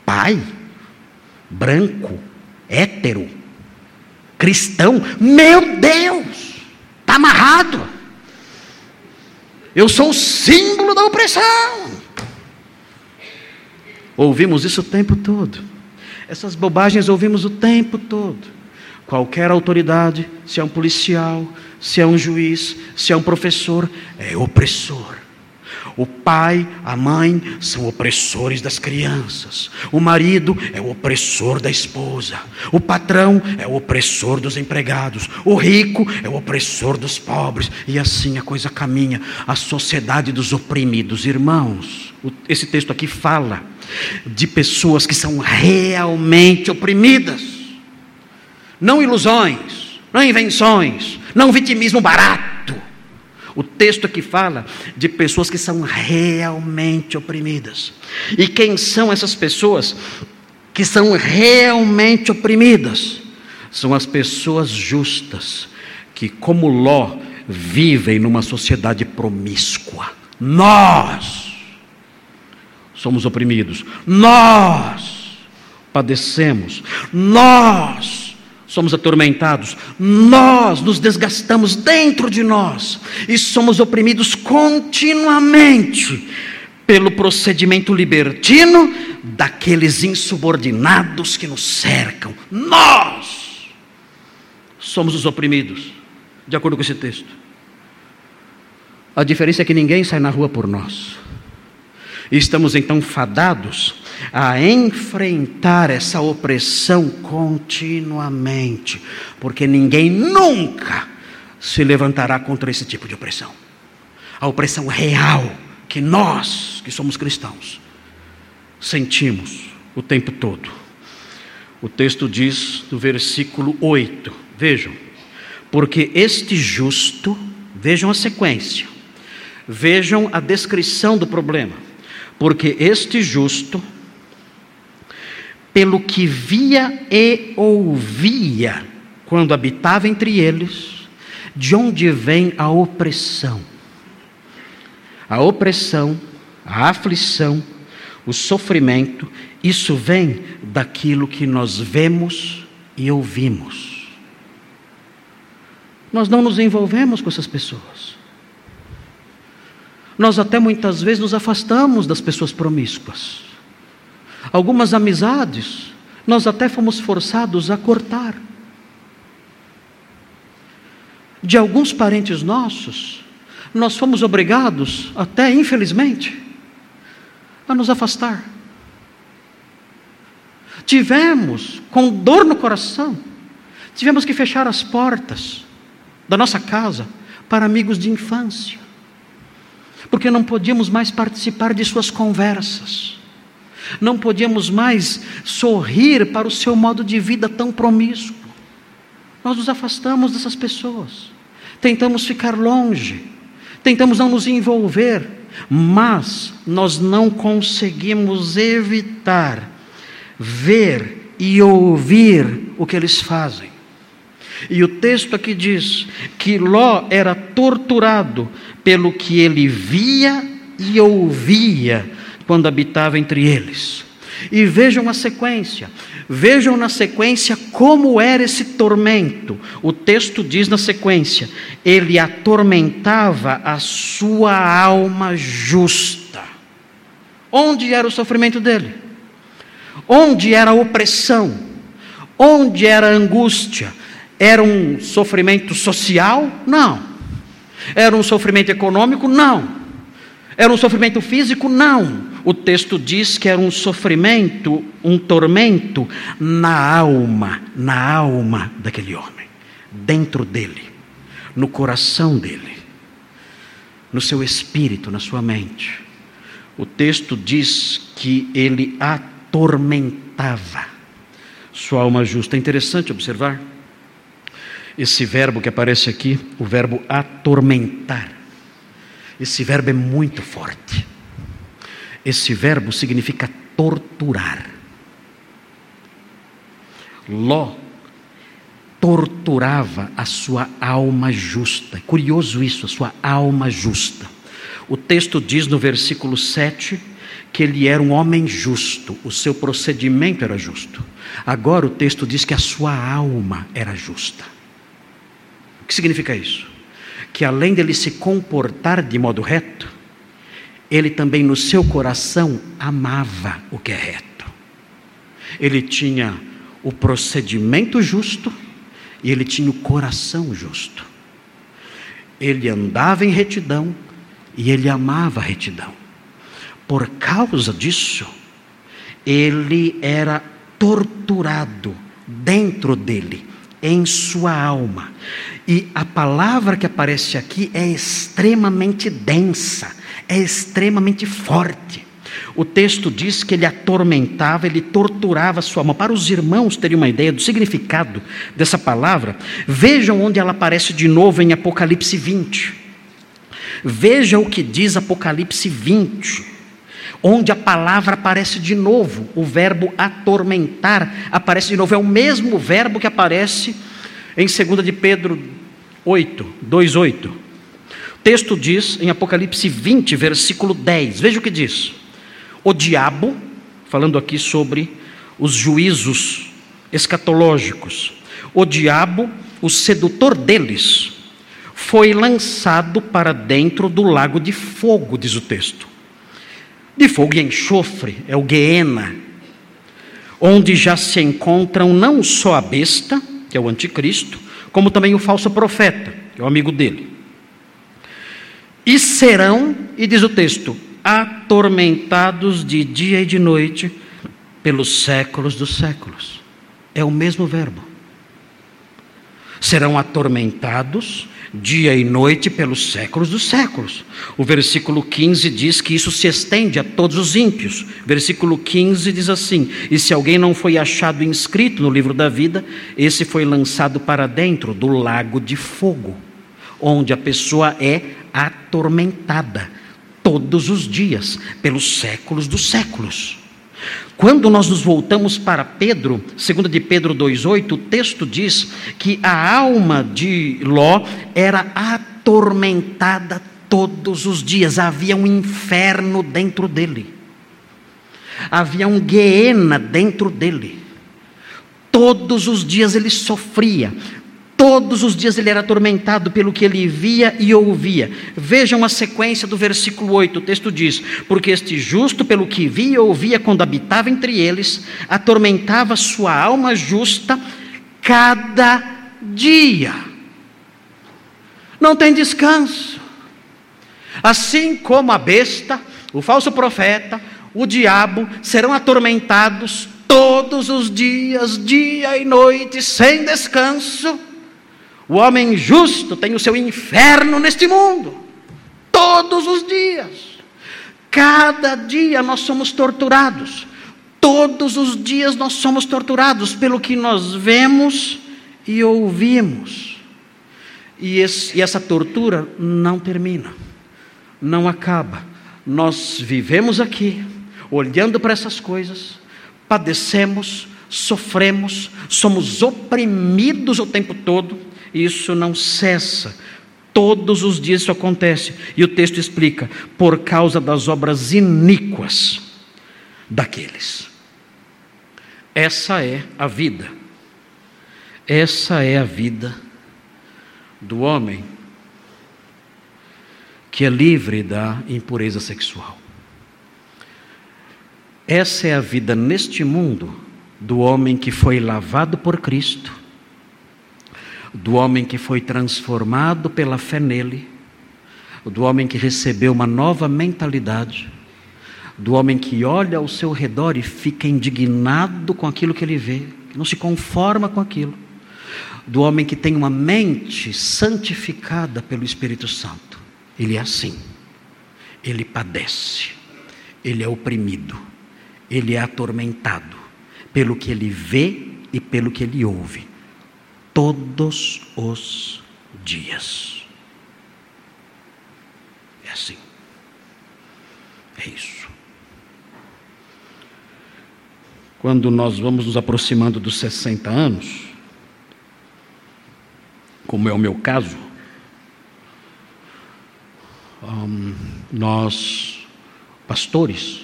Pai, branco, hétero, cristão, meu Deus, está amarrado. Eu sou o símbolo da opressão. Ouvimos isso o tempo todo. Essas bobagens ouvimos o tempo todo. Qualquer autoridade, se é um policial, se é um juiz, se é um professor, é opressor. O pai, a mãe são opressores das crianças. O marido é o opressor da esposa. O patrão é o opressor dos empregados. O rico é o opressor dos pobres. E assim a coisa caminha. A sociedade dos oprimidos. Irmãos, esse texto aqui fala de pessoas que são realmente oprimidas. Não ilusões, não invenções, não vitimismo barato o texto aqui fala de pessoas que são realmente oprimidas. E quem são essas pessoas que são realmente oprimidas? São as pessoas justas, que, como Ló, vivem numa sociedade promíscua. Nós somos oprimidos, nós padecemos, nós somos atormentados, nós nos desgastamos dentro de nós e somos oprimidos continuamente pelo procedimento libertino daqueles insubordinados que nos cercam. Nós somos os oprimidos, de acordo com esse texto. A diferença é que ninguém sai na rua por nós. E estamos então fadados a enfrentar essa opressão continuamente, porque ninguém nunca se levantará contra esse tipo de opressão. A opressão real que nós, que somos cristãos, sentimos o tempo todo. O texto diz no versículo 8: vejam, porque este justo, vejam a sequência, vejam a descrição do problema, porque este justo pelo que via e ouvia quando habitava entre eles, de onde vem a opressão. A opressão, a aflição, o sofrimento, isso vem daquilo que nós vemos e ouvimos. Nós não nos envolvemos com essas pessoas. Nós até muitas vezes nos afastamos das pessoas promíscuas. Algumas amizades nós até fomos forçados a cortar. De alguns parentes nossos, nós fomos obrigados, até infelizmente, a nos afastar. Tivemos, com dor no coração, tivemos que fechar as portas da nossa casa para amigos de infância, porque não podíamos mais participar de suas conversas, não podíamos mais sorrir para o seu modo de vida tão promíscuo. Nós nos afastamos dessas pessoas, tentamos ficar longe, tentamos não nos envolver, mas nós não conseguimos evitar ver e ouvir o que eles fazem. E o texto aqui diz que Ló era torturado pelo que ele via e ouvia quando habitava entre eles. E vejam a sequência, vejam na sequência como era esse tormento. O texto diz na sequência: ele atormentava a sua alma justa. Onde era o sofrimento dele? Onde era a opressão? Onde era a angústia? Era um sofrimento social? Não. Era um sofrimento econômico? Não. Era um sofrimento físico? Não. O texto diz que era um sofrimento, um tormento na alma, na alma daquele homem, dentro dele, no coração dele, no seu espírito, na sua mente. O texto diz que ele atormentava sua alma justa. É interessante observar esse verbo que aparece aqui, o verbo atormentar. Esse verbo é muito forte. Esse verbo significa torturar. Ló torturava a sua alma justa. É curioso isso, a sua alma justa. O texto diz no versículo 7 que ele era um homem justo, o seu procedimento era justo. Agora o texto diz que a sua alma era justa. O que significa isso? Que além dele se comportar de modo reto, ele também no seu coração amava o que é reto. Ele tinha o procedimento justo e ele tinha o coração justo. Ele andava em retidão e ele amava a retidão. Por causa disso, ele era torturado dentro dele em sua alma. E a palavra que aparece aqui é extremamente densa, é extremamente forte. O texto diz que ele atormentava, ele torturava sua alma. Para os irmãos terem uma ideia do significado dessa palavra, vejam onde ela aparece de novo em Apocalipse 20. Veja o que diz Apocalipse 20 onde a palavra aparece de novo, o verbo atormentar aparece de novo, é o mesmo verbo que aparece em 2 de Pedro 8, 2, 8. O texto diz em Apocalipse 20, versículo 10, veja o que diz: O diabo, falando aqui sobre os juízos escatológicos, o diabo, o sedutor deles, foi lançado para dentro do lago de fogo, diz o texto de fogo e enxofre, é o Guiena, onde já se encontram não só a besta, que é o anticristo, como também o falso profeta, que é o amigo dele. E serão, e diz o texto, atormentados de dia e de noite pelos séculos dos séculos. É o mesmo verbo. Serão atormentados dia e noite pelos séculos dos séculos. O versículo 15 diz que isso se estende a todos os ímpios. Versículo 15 diz assim: E se alguém não foi achado inscrito no livro da vida, esse foi lançado para dentro do lago de fogo, onde a pessoa é atormentada todos os dias, pelos séculos dos séculos. Quando nós nos voltamos para Pedro, segundo de Pedro 2:8, o texto diz que a alma de Ló era atormentada todos os dias, havia um inferno dentro dele. Havia um guiena dentro dele. Todos os dias ele sofria, Todos os dias ele era atormentado pelo que ele via e ouvia. Vejam a sequência do versículo 8, o texto diz: Porque este justo, pelo que via e ouvia quando habitava entre eles, atormentava sua alma justa cada dia. Não tem descanso. Assim como a besta, o falso profeta, o diabo serão atormentados todos os dias, dia e noite, sem descanso o homem justo tem o seu inferno neste mundo, todos os dias. Cada dia nós somos torturados, todos os dias nós somos torturados pelo que nós vemos e ouvimos. E, esse, e essa tortura não termina, não acaba. Nós vivemos aqui, olhando para essas coisas, padecemos, sofremos, somos oprimidos o tempo todo isso não cessa. Todos os dias isso acontece. E o texto explica: por causa das obras iníquas daqueles. Essa é a vida. Essa é a vida do homem que é livre da impureza sexual. Essa é a vida neste mundo do homem que foi lavado por Cristo do homem que foi transformado pela fé nele, do homem que recebeu uma nova mentalidade, do homem que olha ao seu redor e fica indignado com aquilo que ele vê, que não se conforma com aquilo, do homem que tem uma mente santificada pelo Espírito Santo. Ele é assim, ele padece, ele é oprimido, ele é atormentado pelo que ele vê e pelo que ele ouve todos os dias. É assim. É isso. Quando nós vamos nos aproximando dos 60 anos, como é o meu caso, um, nós, pastores,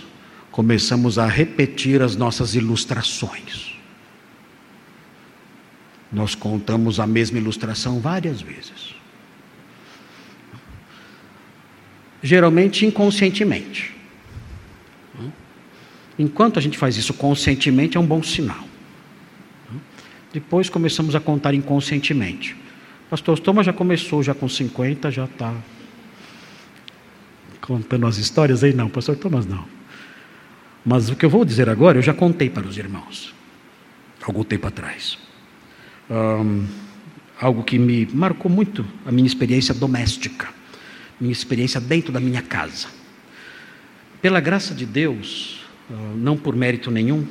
começamos a repetir as nossas ilustrações. Nós contamos a mesma ilustração várias vezes. Geralmente inconscientemente. Enquanto a gente faz isso conscientemente, é um bom sinal. Depois começamos a contar inconscientemente. Pastor Thomas já começou, já com 50, já está contando as histórias aí? Não, pastor Thomas não. Mas o que eu vou dizer agora, eu já contei para os irmãos, algum tempo atrás um, algo que me marcou muito a minha experiência doméstica, minha experiência dentro da minha casa. Pela graça de Deus, não por mérito nenhum,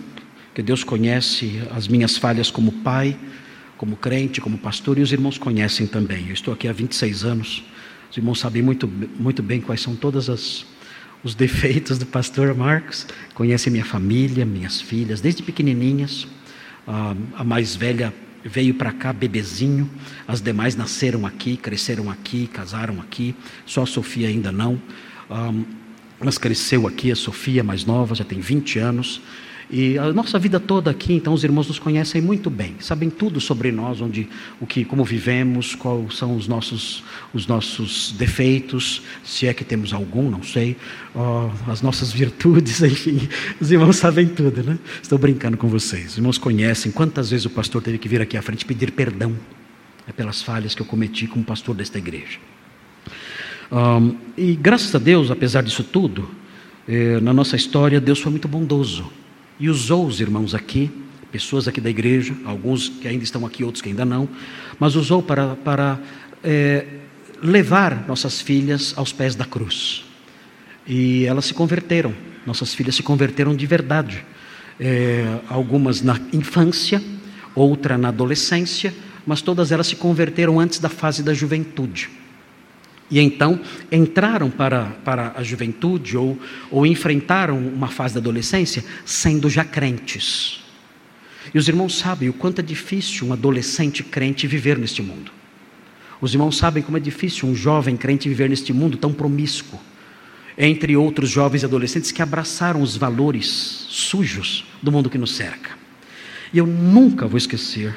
que Deus conhece as minhas falhas como pai, como crente, como pastor, e os irmãos conhecem também. Eu estou aqui há 26 anos, os irmãos sabem muito, muito bem quais são todas as os defeitos do pastor Marcos, conhecem minha família, minhas filhas, desde pequenininhas. a mais velha veio para cá bebezinho, as demais nasceram aqui, cresceram aqui, casaram aqui, só a Sofia ainda não. Um, mas cresceu aqui, a Sofia mais nova, já tem 20 anos. E a nossa vida toda aqui, então os irmãos nos conhecem muito bem, sabem tudo sobre nós, onde, o que, como vivemos, quais são os nossos, os nossos defeitos, se é que temos algum, não sei, as nossas virtudes, enfim, os irmãos sabem tudo, né? Estou brincando com vocês. Os irmãos conhecem quantas vezes o pastor teve que vir aqui à frente pedir perdão é pelas falhas que eu cometi como pastor desta igreja. Um, e graças a Deus, apesar disso tudo, eh, na nossa história, Deus foi muito bondoso e usou os irmãos aqui, pessoas aqui da igreja, alguns que ainda estão aqui, outros que ainda não, mas usou para, para é, levar nossas filhas aos pés da cruz. E elas se converteram, nossas filhas se converteram de verdade. É, algumas na infância, outra na adolescência, mas todas elas se converteram antes da fase da juventude. E então entraram para, para a juventude ou, ou enfrentaram uma fase da adolescência sendo já crentes. E os irmãos sabem o quanto é difícil um adolescente crente viver neste mundo. Os irmãos sabem como é difícil um jovem crente viver neste mundo tão promíscuo, entre outros jovens e adolescentes que abraçaram os valores sujos do mundo que nos cerca. E eu nunca vou esquecer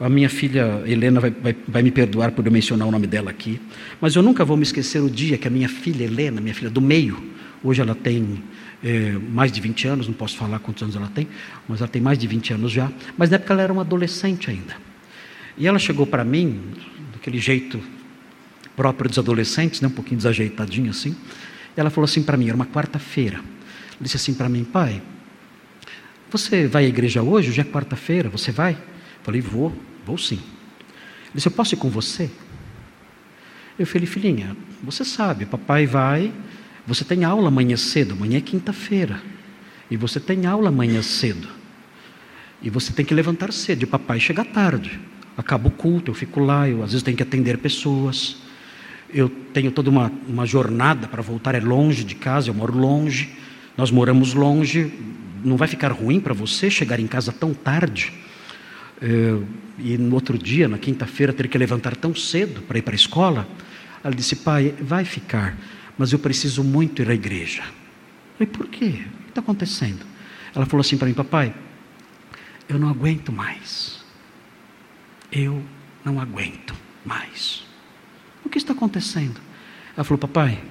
A minha filha Helena vai, vai, vai, me perdoar por eu mencionar o nome dela aqui, mas eu nunca vou me esquecer o dia que a minha filha Helena, minha filha do meio, hoje ela tem é, mais de 20 anos, não posso falar quantos anos ela tem, mas ela tem mais de 20 anos já, mas na época ela era uma adolescente ainda. E ela chegou para mim, daquele jeito próprio dos adolescentes, né, um pouquinho desajeitadinho assim, ela falou assim para mim, era uma quarta-feira, disse assim para mim, pai, você vai à igreja hoje? Hoje é quarta-feira, você vai? Falei, vou, vou sim. Ele disse, eu posso ir com você? Eu falei, filhinha, você sabe, papai vai, você tem aula amanhã cedo, amanhã é quinta-feira, e você tem aula amanhã cedo, e você tem que levantar cedo, e papai chega tarde, acaba o culto, eu fico lá, eu às vezes tenho que atender pessoas, eu tenho toda uma, uma jornada para voltar, é longe de casa, eu moro longe, nós moramos longe, não vai ficar ruim para você chegar em casa tão tarde? Eh, e no outro dia, na quinta-feira, ter que levantar tão cedo para ir para a escola. Ela disse: Pai, vai ficar, mas eu preciso muito ir à igreja. Eu falei: Por quê? O que está acontecendo? Ela falou assim para mim: Papai, eu não aguento mais. Eu não aguento mais. O que está acontecendo? Ela falou: Papai,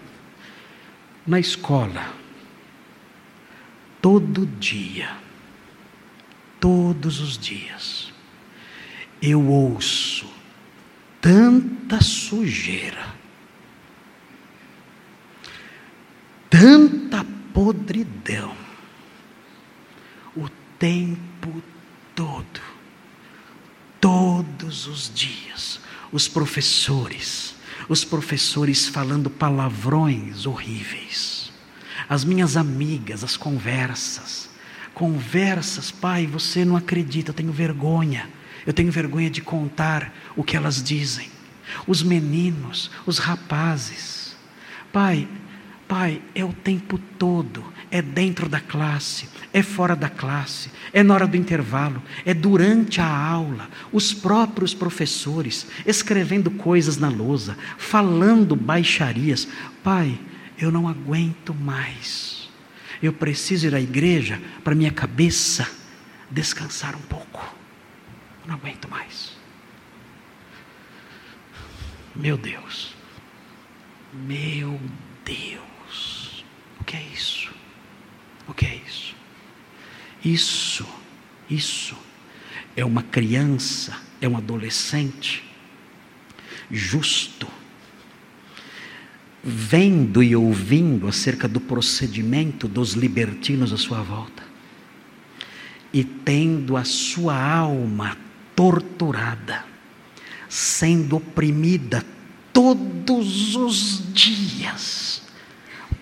na escola, todo dia, todos os dias, eu ouço tanta sujeira, tanta podridão, o tempo todo, todos os dias, os professores, os professores falando palavrões horríveis, as minhas amigas, as conversas, conversas, pai, você não acredita, eu tenho vergonha eu tenho vergonha de contar o que elas dizem. Os meninos, os rapazes. Pai, pai, é o tempo todo. É dentro da classe, é fora da classe, é na hora do intervalo, é durante a aula. Os próprios professores escrevendo coisas na lousa, falando baixarias. Pai, eu não aguento mais. Eu preciso ir à igreja para minha cabeça descansar um pouco. Não aguento mais. Meu Deus. Meu Deus. O que é isso? O que é isso? Isso, isso é uma criança, é um adolescente justo, vendo e ouvindo acerca do procedimento dos libertinos à sua volta e tendo a sua alma torturada, sendo oprimida todos os dias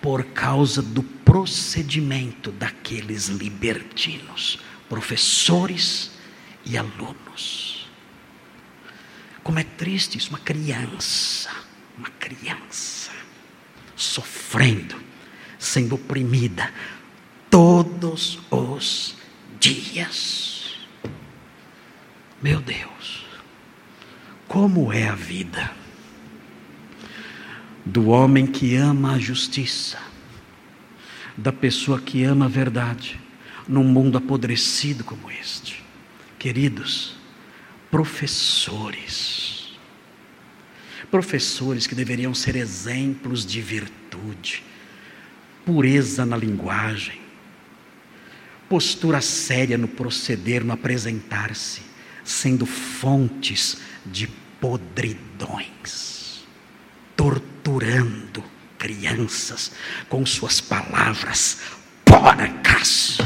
por causa do procedimento daqueles libertinos, professores e alunos. Como é triste isso, uma criança, uma criança sofrendo, sendo oprimida todos os dias. Meu Deus, como é a vida do homem que ama a justiça, da pessoa que ama a verdade, num mundo apodrecido como este. Queridos, professores, professores que deveriam ser exemplos de virtude, pureza na linguagem, postura séria no proceder, no apresentar-se sendo fontes de podridões, torturando crianças com suas palavras porcas.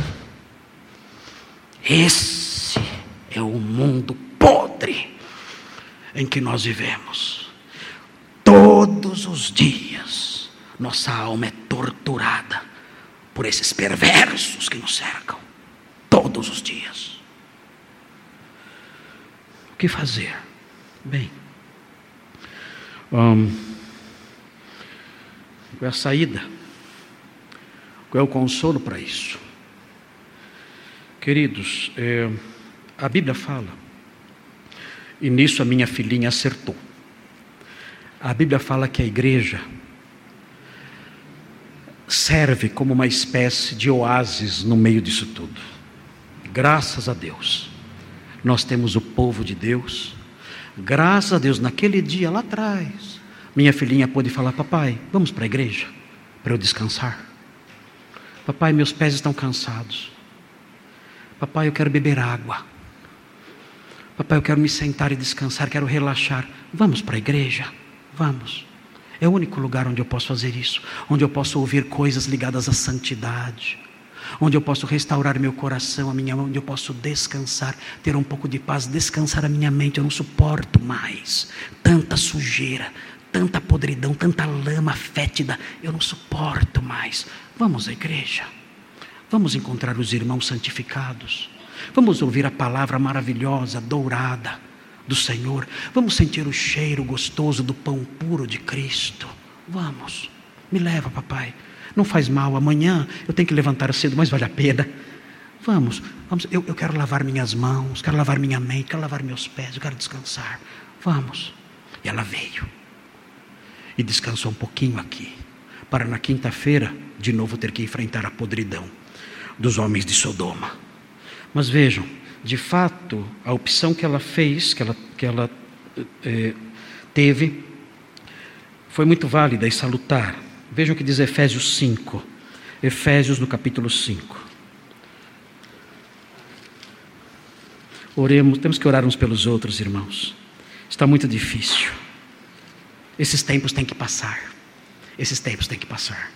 Esse é o mundo podre em que nós vivemos. Todos os dias, nossa alma é torturada por esses perversos que nos cercam. Todos os dias. O que fazer? Bem, qual é a saída? Qual é o consolo para isso? Queridos, é, a Bíblia fala, e nisso a minha filhinha acertou. A Bíblia fala que a igreja serve como uma espécie de oásis no meio disso tudo. Graças a Deus nós temos o povo de Deus. Graças a Deus, naquele dia lá atrás, minha filhinha pôde falar: Papai, vamos para a igreja para eu descansar. Papai, meus pés estão cansados. Papai, eu quero beber água. Papai, eu quero me sentar e descansar, quero relaxar. Vamos para a igreja? Vamos. É o único lugar onde eu posso fazer isso, onde eu posso ouvir coisas ligadas à santidade, onde eu posso restaurar meu coração, a minha, onde eu posso descansar, ter um pouco de paz, descansar a minha mente. Eu não suporto mais tanta sujeira, tanta podridão, tanta lama fétida. Eu não suporto mais. Vamos à igreja. Vamos encontrar os irmãos santificados. Vamos ouvir a palavra maravilhosa, dourada do Senhor. Vamos sentir o cheiro gostoso do pão puro de Cristo. Vamos. Me leva, papai. Não faz mal. Amanhã eu tenho que levantar cedo, mas vale a pena. Vamos, vamos. Eu, eu quero lavar minhas mãos, quero lavar minha mente, quero lavar meus pés, eu quero descansar. Vamos. E ela veio. E descansou um pouquinho aqui. Para na quinta-feira, de novo ter que enfrentar a podridão dos homens de Sodoma. Mas vejam, de fato, a opção que ela fez, que ela, que ela é, teve, foi muito válida e salutar. Vejam o que diz Efésios 5. Efésios no capítulo 5. Oremos, temos que orar uns pelos outros, irmãos. Está muito difícil. Esses tempos têm que passar. Esses tempos têm que passar.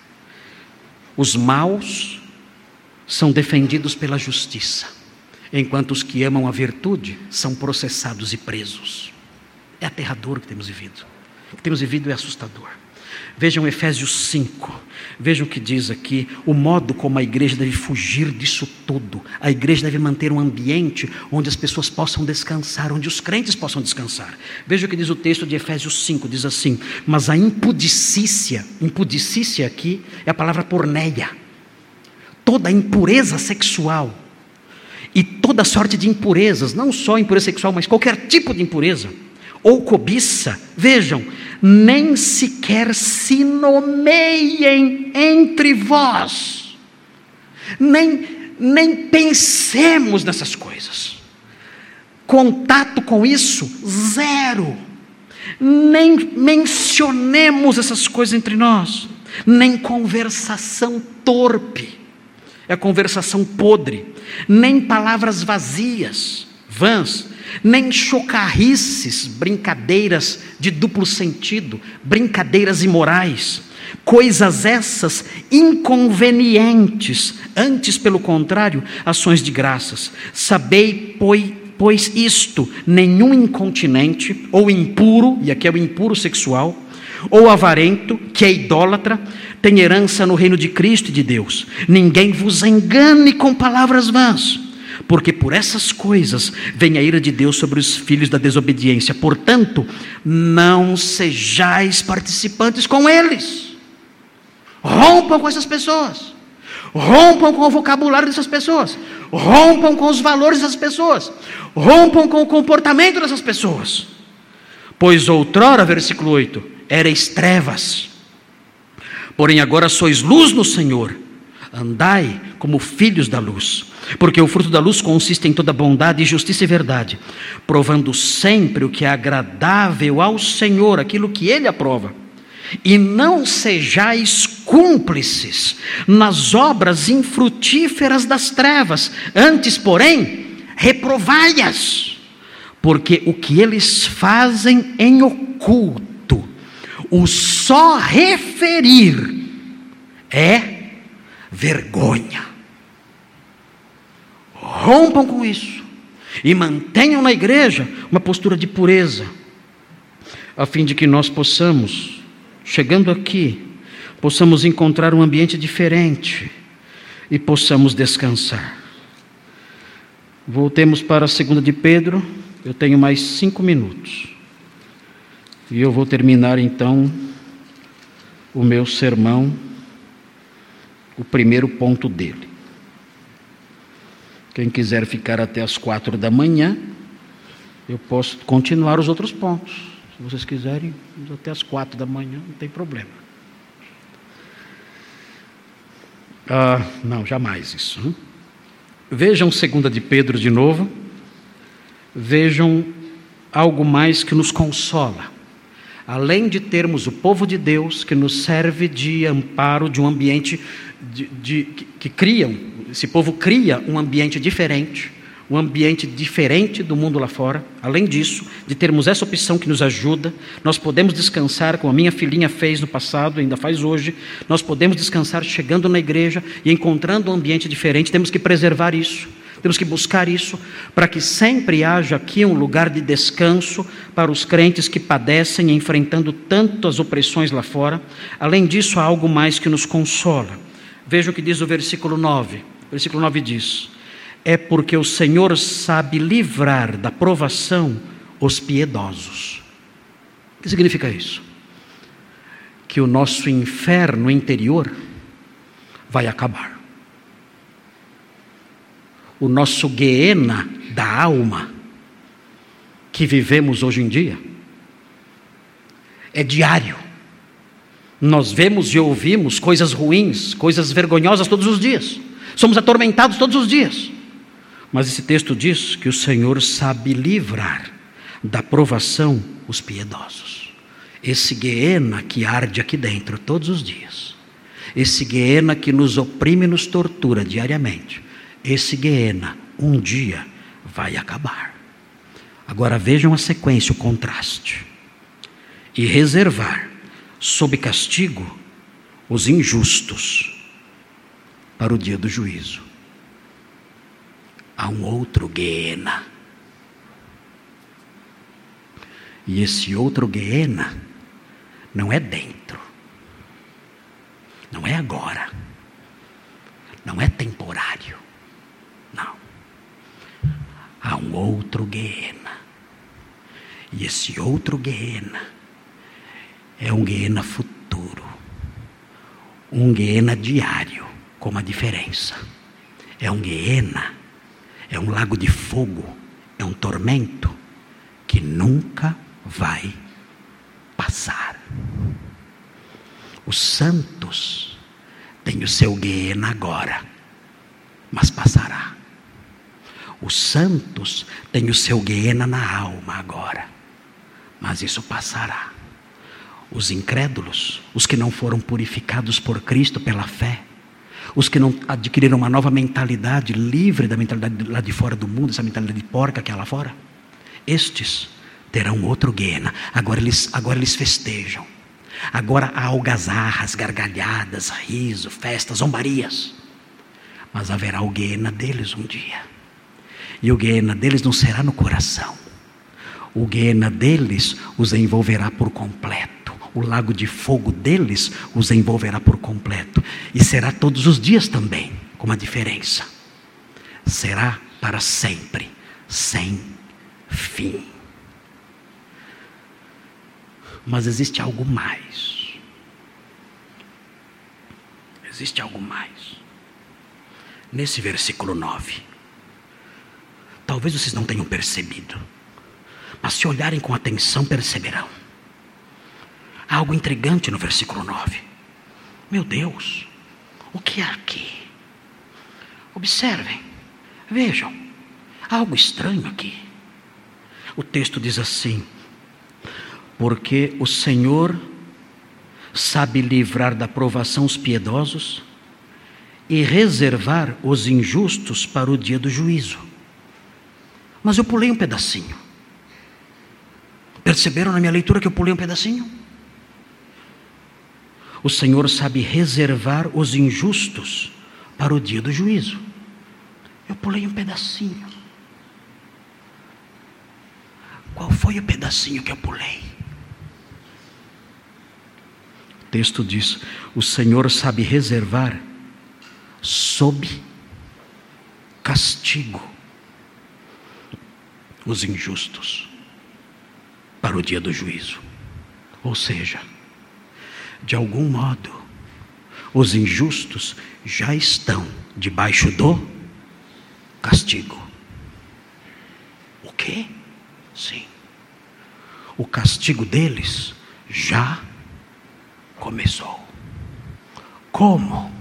Os maus são defendidos pela justiça, enquanto os que amam a virtude são processados e presos. É aterrador o que temos vivido. O que temos vivido é assustador. Vejam Efésios 5, vejam o que diz aqui, o modo como a igreja deve fugir disso tudo. A igreja deve manter um ambiente onde as pessoas possam descansar, onde os crentes possam descansar. Veja o que diz o texto de Efésios 5, diz assim: Mas a impudicícia, impudicícia aqui é a palavra porneia, toda a impureza sexual e toda sorte de impurezas, não só impureza sexual, mas qualquer tipo de impureza ou cobiça, vejam, nem sequer se nomeiem entre vós, nem, nem pensemos nessas coisas. Contato com isso, zero. Nem mencionemos essas coisas entre nós, nem conversação torpe, é conversação podre, nem palavras vazias, vãs, nem chocarrices, brincadeiras de duplo sentido, brincadeiras imorais, coisas essas inconvenientes, antes, pelo contrário, ações de graças. Sabei, pois, pois isto: nenhum incontinente ou impuro, e aqui é o impuro sexual, ou avarento, que é idólatra, tem herança no reino de Cristo e de Deus. Ninguém vos engane com palavras vãs porque por essas coisas vem a ira de Deus sobre os filhos da desobediência. Portanto, não sejais participantes com eles. Rompam com essas pessoas. Rompam com o vocabulário dessas pessoas. Rompam com os valores dessas pessoas. Rompam com o comportamento dessas pessoas. Pois outrora, versículo 8, erais trevas. Porém agora sois luz no Senhor. Andai como filhos da luz. Porque o fruto da luz consiste em toda bondade, justiça e verdade, provando sempre o que é agradável ao Senhor, aquilo que Ele aprova. E não sejais cúmplices nas obras infrutíferas das trevas, antes, porém, reprovai-as, porque o que eles fazem em oculto, o só referir é vergonha. Rompam com isso e mantenham na igreja uma postura de pureza, a fim de que nós possamos, chegando aqui, possamos encontrar um ambiente diferente e possamos descansar. Voltemos para a segunda de Pedro, eu tenho mais cinco minutos. E eu vou terminar então o meu sermão, o primeiro ponto dele. Quem quiser ficar até as quatro da manhã, eu posso continuar os outros pontos. Se vocês quiserem, até as quatro da manhã, não tem problema. Ah, não, jamais isso. Hein? Vejam segunda de Pedro de novo, vejam algo mais que nos consola. Além de termos o povo de Deus que nos serve de amparo de um ambiente de, de, que, que criam, esse povo cria um ambiente diferente, um ambiente diferente do mundo lá fora. Além disso, de termos essa opção que nos ajuda, nós podemos descansar, como a minha filhinha fez no passado, ainda faz hoje, nós podemos descansar chegando na igreja e encontrando um ambiente diferente, temos que preservar isso. Temos que buscar isso para que sempre haja aqui um lugar de descanso para os crentes que padecem enfrentando tantas opressões lá fora. Além disso, há algo mais que nos consola. Veja o que diz o versículo 9. Versículo 9 diz: É porque o Senhor sabe livrar da provação os piedosos. O que significa isso? Que o nosso inferno interior vai acabar o nosso guiena da alma que vivemos hoje em dia é diário. Nós vemos e ouvimos coisas ruins, coisas vergonhosas todos os dias. Somos atormentados todos os dias. Mas esse texto diz que o Senhor sabe livrar da provação os piedosos. Esse guiena que arde aqui dentro todos os dias. Esse guiena que nos oprime e nos tortura diariamente esse Guiena um dia vai acabar. Agora vejam a sequência, o contraste. E reservar sob castigo os injustos para o dia do juízo. Há um outro Guiena. E esse outro Guiena não é dentro, não é agora, não é temporário há um outro Guiena. E esse outro Guiena é um Guiena futuro, um Guiena diário, com uma diferença. É um Guiena, é um lago de fogo, é um tormento que nunca vai passar. Os santos têm o seu Guiena agora, mas passará. Os santos têm o seu guiena na alma agora, mas isso passará. Os incrédulos, os que não foram purificados por Cristo pela fé, os que não adquiriram uma nova mentalidade livre da mentalidade lá de fora do mundo, essa mentalidade de porca que é lá fora, estes terão outro guiena. Agora eles, agora eles festejam. Agora há algazarras, gargalhadas, riso, festas, zombarias. Mas haverá o guiena deles um dia. E o Guiena deles não será no coração. O Guiena deles os envolverá por completo. O lago de fogo deles os envolverá por completo. E será todos os dias também, com uma diferença. Será para sempre, sem fim. Mas existe algo mais. Existe algo mais. Nesse versículo 9. Talvez vocês não tenham percebido, mas se olharem com atenção, perceberão. Há algo intrigante no versículo 9. Meu Deus, o que há aqui? Observem, vejam, há algo estranho aqui. O texto diz assim: Porque o Senhor sabe livrar da provação os piedosos e reservar os injustos para o dia do juízo. Mas eu pulei um pedacinho. Perceberam na minha leitura que eu pulei um pedacinho? O Senhor sabe reservar os injustos para o dia do juízo. Eu pulei um pedacinho. Qual foi o pedacinho que eu pulei? O texto diz: O Senhor sabe reservar sob castigo os injustos para o dia do juízo. Ou seja, de algum modo, os injustos já estão debaixo do castigo. O quê? Sim. O castigo deles já começou. Como?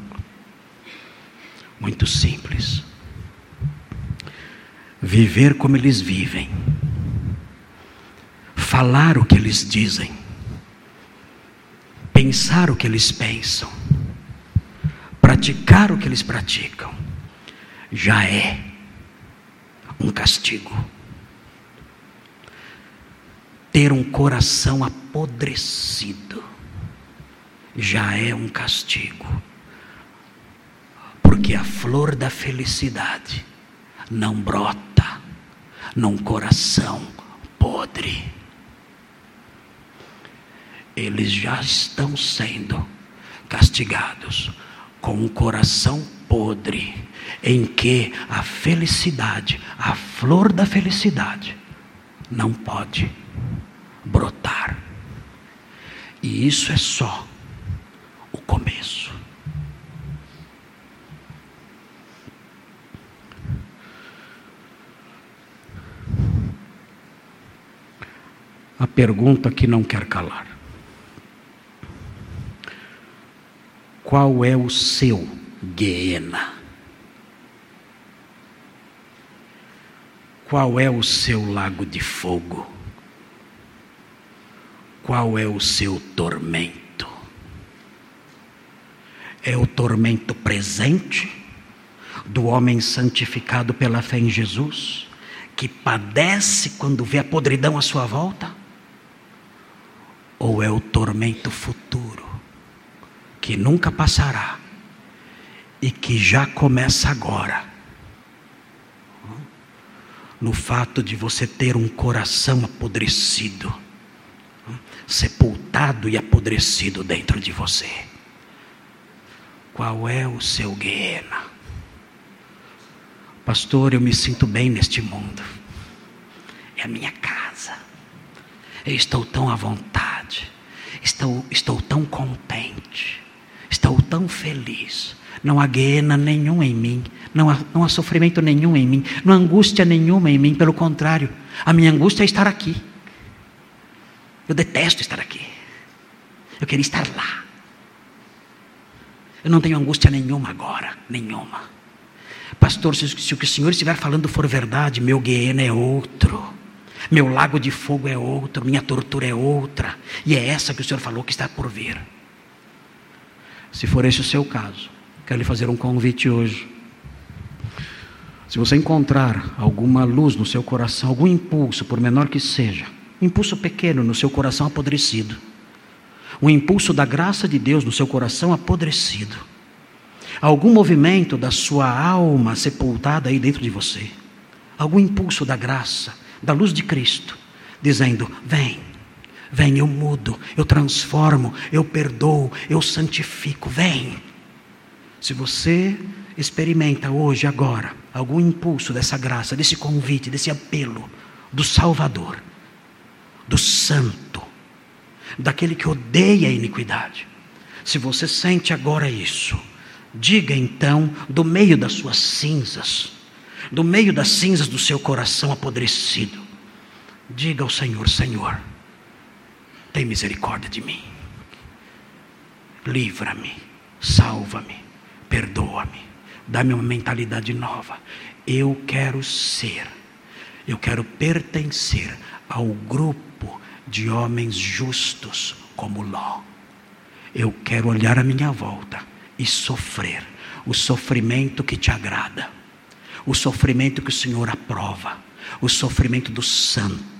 Muito simples. viver como eles vivem, falar o que eles dizem, pensar o que eles pensam, praticar o que eles praticam, já é um castigo. Ter um coração apodrecido já é um castigo. Porque a flor da felicidade não brota num coração podre. Eles já estão sendo castigados com um coração podre, em que a felicidade, a flor da felicidade, não pode brotar. E isso é só o começo. A pergunta que não quer calar: Qual é o seu Guiena? Qual é o seu lago de fogo? Qual é o seu tormento? É o tormento presente do homem santificado pela fé em Jesus, que padece quando vê a podridão à sua volta? Ou é o tormento futuro, que nunca passará e que já começa agora? No fato de você ter um coração apodrecido, sepultado e apodrecido dentro de você. Qual é o seu guiena? Pastor, eu me sinto bem neste mundo. É a minha casa. Eu estou tão à vontade. Estou, estou tão contente. Estou tão feliz. Não há guiena nenhum em mim. Não há, não há sofrimento nenhum em mim. Não há angústia nenhuma em mim. Pelo contrário, a minha angústia é estar aqui. Eu detesto estar aqui. Eu queria estar lá. Eu não tenho angústia nenhuma agora. Nenhuma. Pastor, se, se o que o Senhor estiver falando for verdade, meu guiena é outro. Meu lago de fogo é outro, minha tortura é outra, e é essa que o Senhor falou que está por vir. Se for esse o seu caso, quero lhe fazer um convite hoje. Se você encontrar alguma luz no seu coração, algum impulso, por menor que seja, um impulso pequeno no seu coração apodrecido, um impulso da graça de Deus no seu coração apodrecido, algum movimento da sua alma sepultada aí dentro de você, algum impulso da graça, da luz de Cristo, dizendo: Vem, vem, eu mudo, eu transformo, eu perdoo, eu santifico, vem. Se você experimenta hoje, agora, algum impulso dessa graça, desse convite, desse apelo do Salvador, do Santo, daquele que odeia a iniquidade, se você sente agora isso, diga então, do meio das suas cinzas, do meio das cinzas do seu coração apodrecido, diga ao Senhor: Senhor, tem misericórdia de mim, livra-me, salva-me, perdoa-me, dá-me uma mentalidade nova. Eu quero ser, eu quero pertencer ao grupo de homens justos como Ló. Eu quero olhar à minha volta e sofrer o sofrimento que te agrada o sofrimento que o Senhor aprova, o sofrimento do santo,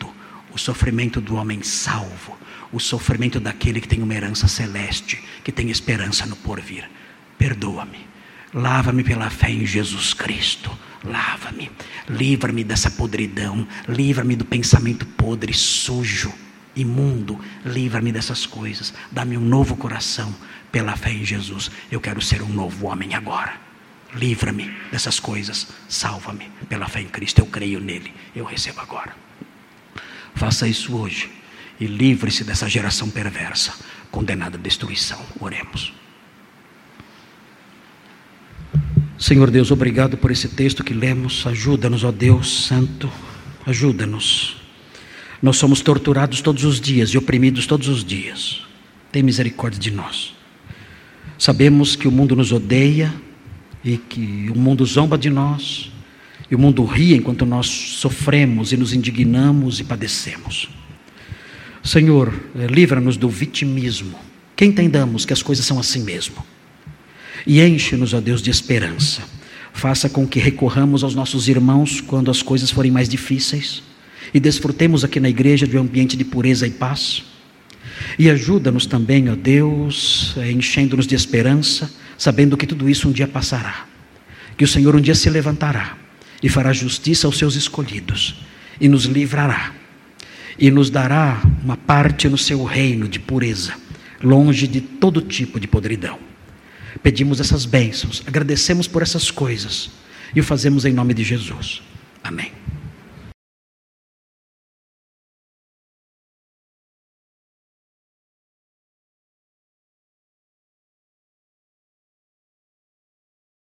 o sofrimento do homem salvo, o sofrimento daquele que tem uma herança celeste, que tem esperança no porvir. Perdoa-me, lava-me pela fé em Jesus Cristo. Lava-me, livra-me dessa podridão, livra-me do pensamento podre, sujo, imundo, livra-me dessas coisas, dá-me um novo coração pela fé em Jesus. Eu quero ser um novo homem agora. Livra-me dessas coisas, salva-me pela fé em Cristo. Eu creio nele, eu recebo agora. Faça isso hoje e livre-se dessa geração perversa, condenada à destruição. Oremos. Senhor Deus, obrigado por esse texto que lemos. Ajuda-nos, ó Deus Santo, ajuda-nos. Nós somos torturados todos os dias e oprimidos todos os dias. Tem misericórdia de nós. Sabemos que o mundo nos odeia, e que o mundo zomba de nós, E o mundo ri enquanto nós sofremos e nos indignamos e padecemos. Senhor, eh, livra-nos do vitimismo, que entendamos que as coisas são assim mesmo. E enche-nos, ó Deus, de esperança. Faça com que recorramos aos nossos irmãos quando as coisas forem mais difíceis e desfrutemos aqui na igreja de um ambiente de pureza e paz. E ajuda-nos também, ó Deus, eh, enchendo-nos de esperança, sabendo que tudo isso um dia passará. Que o Senhor um dia se levantará e fará justiça aos seus escolhidos e nos livrará e nos dará uma parte no seu reino de pureza, longe de todo tipo de podridão. Pedimos essas bênçãos, agradecemos por essas coisas e o fazemos em nome de Jesus. Amém.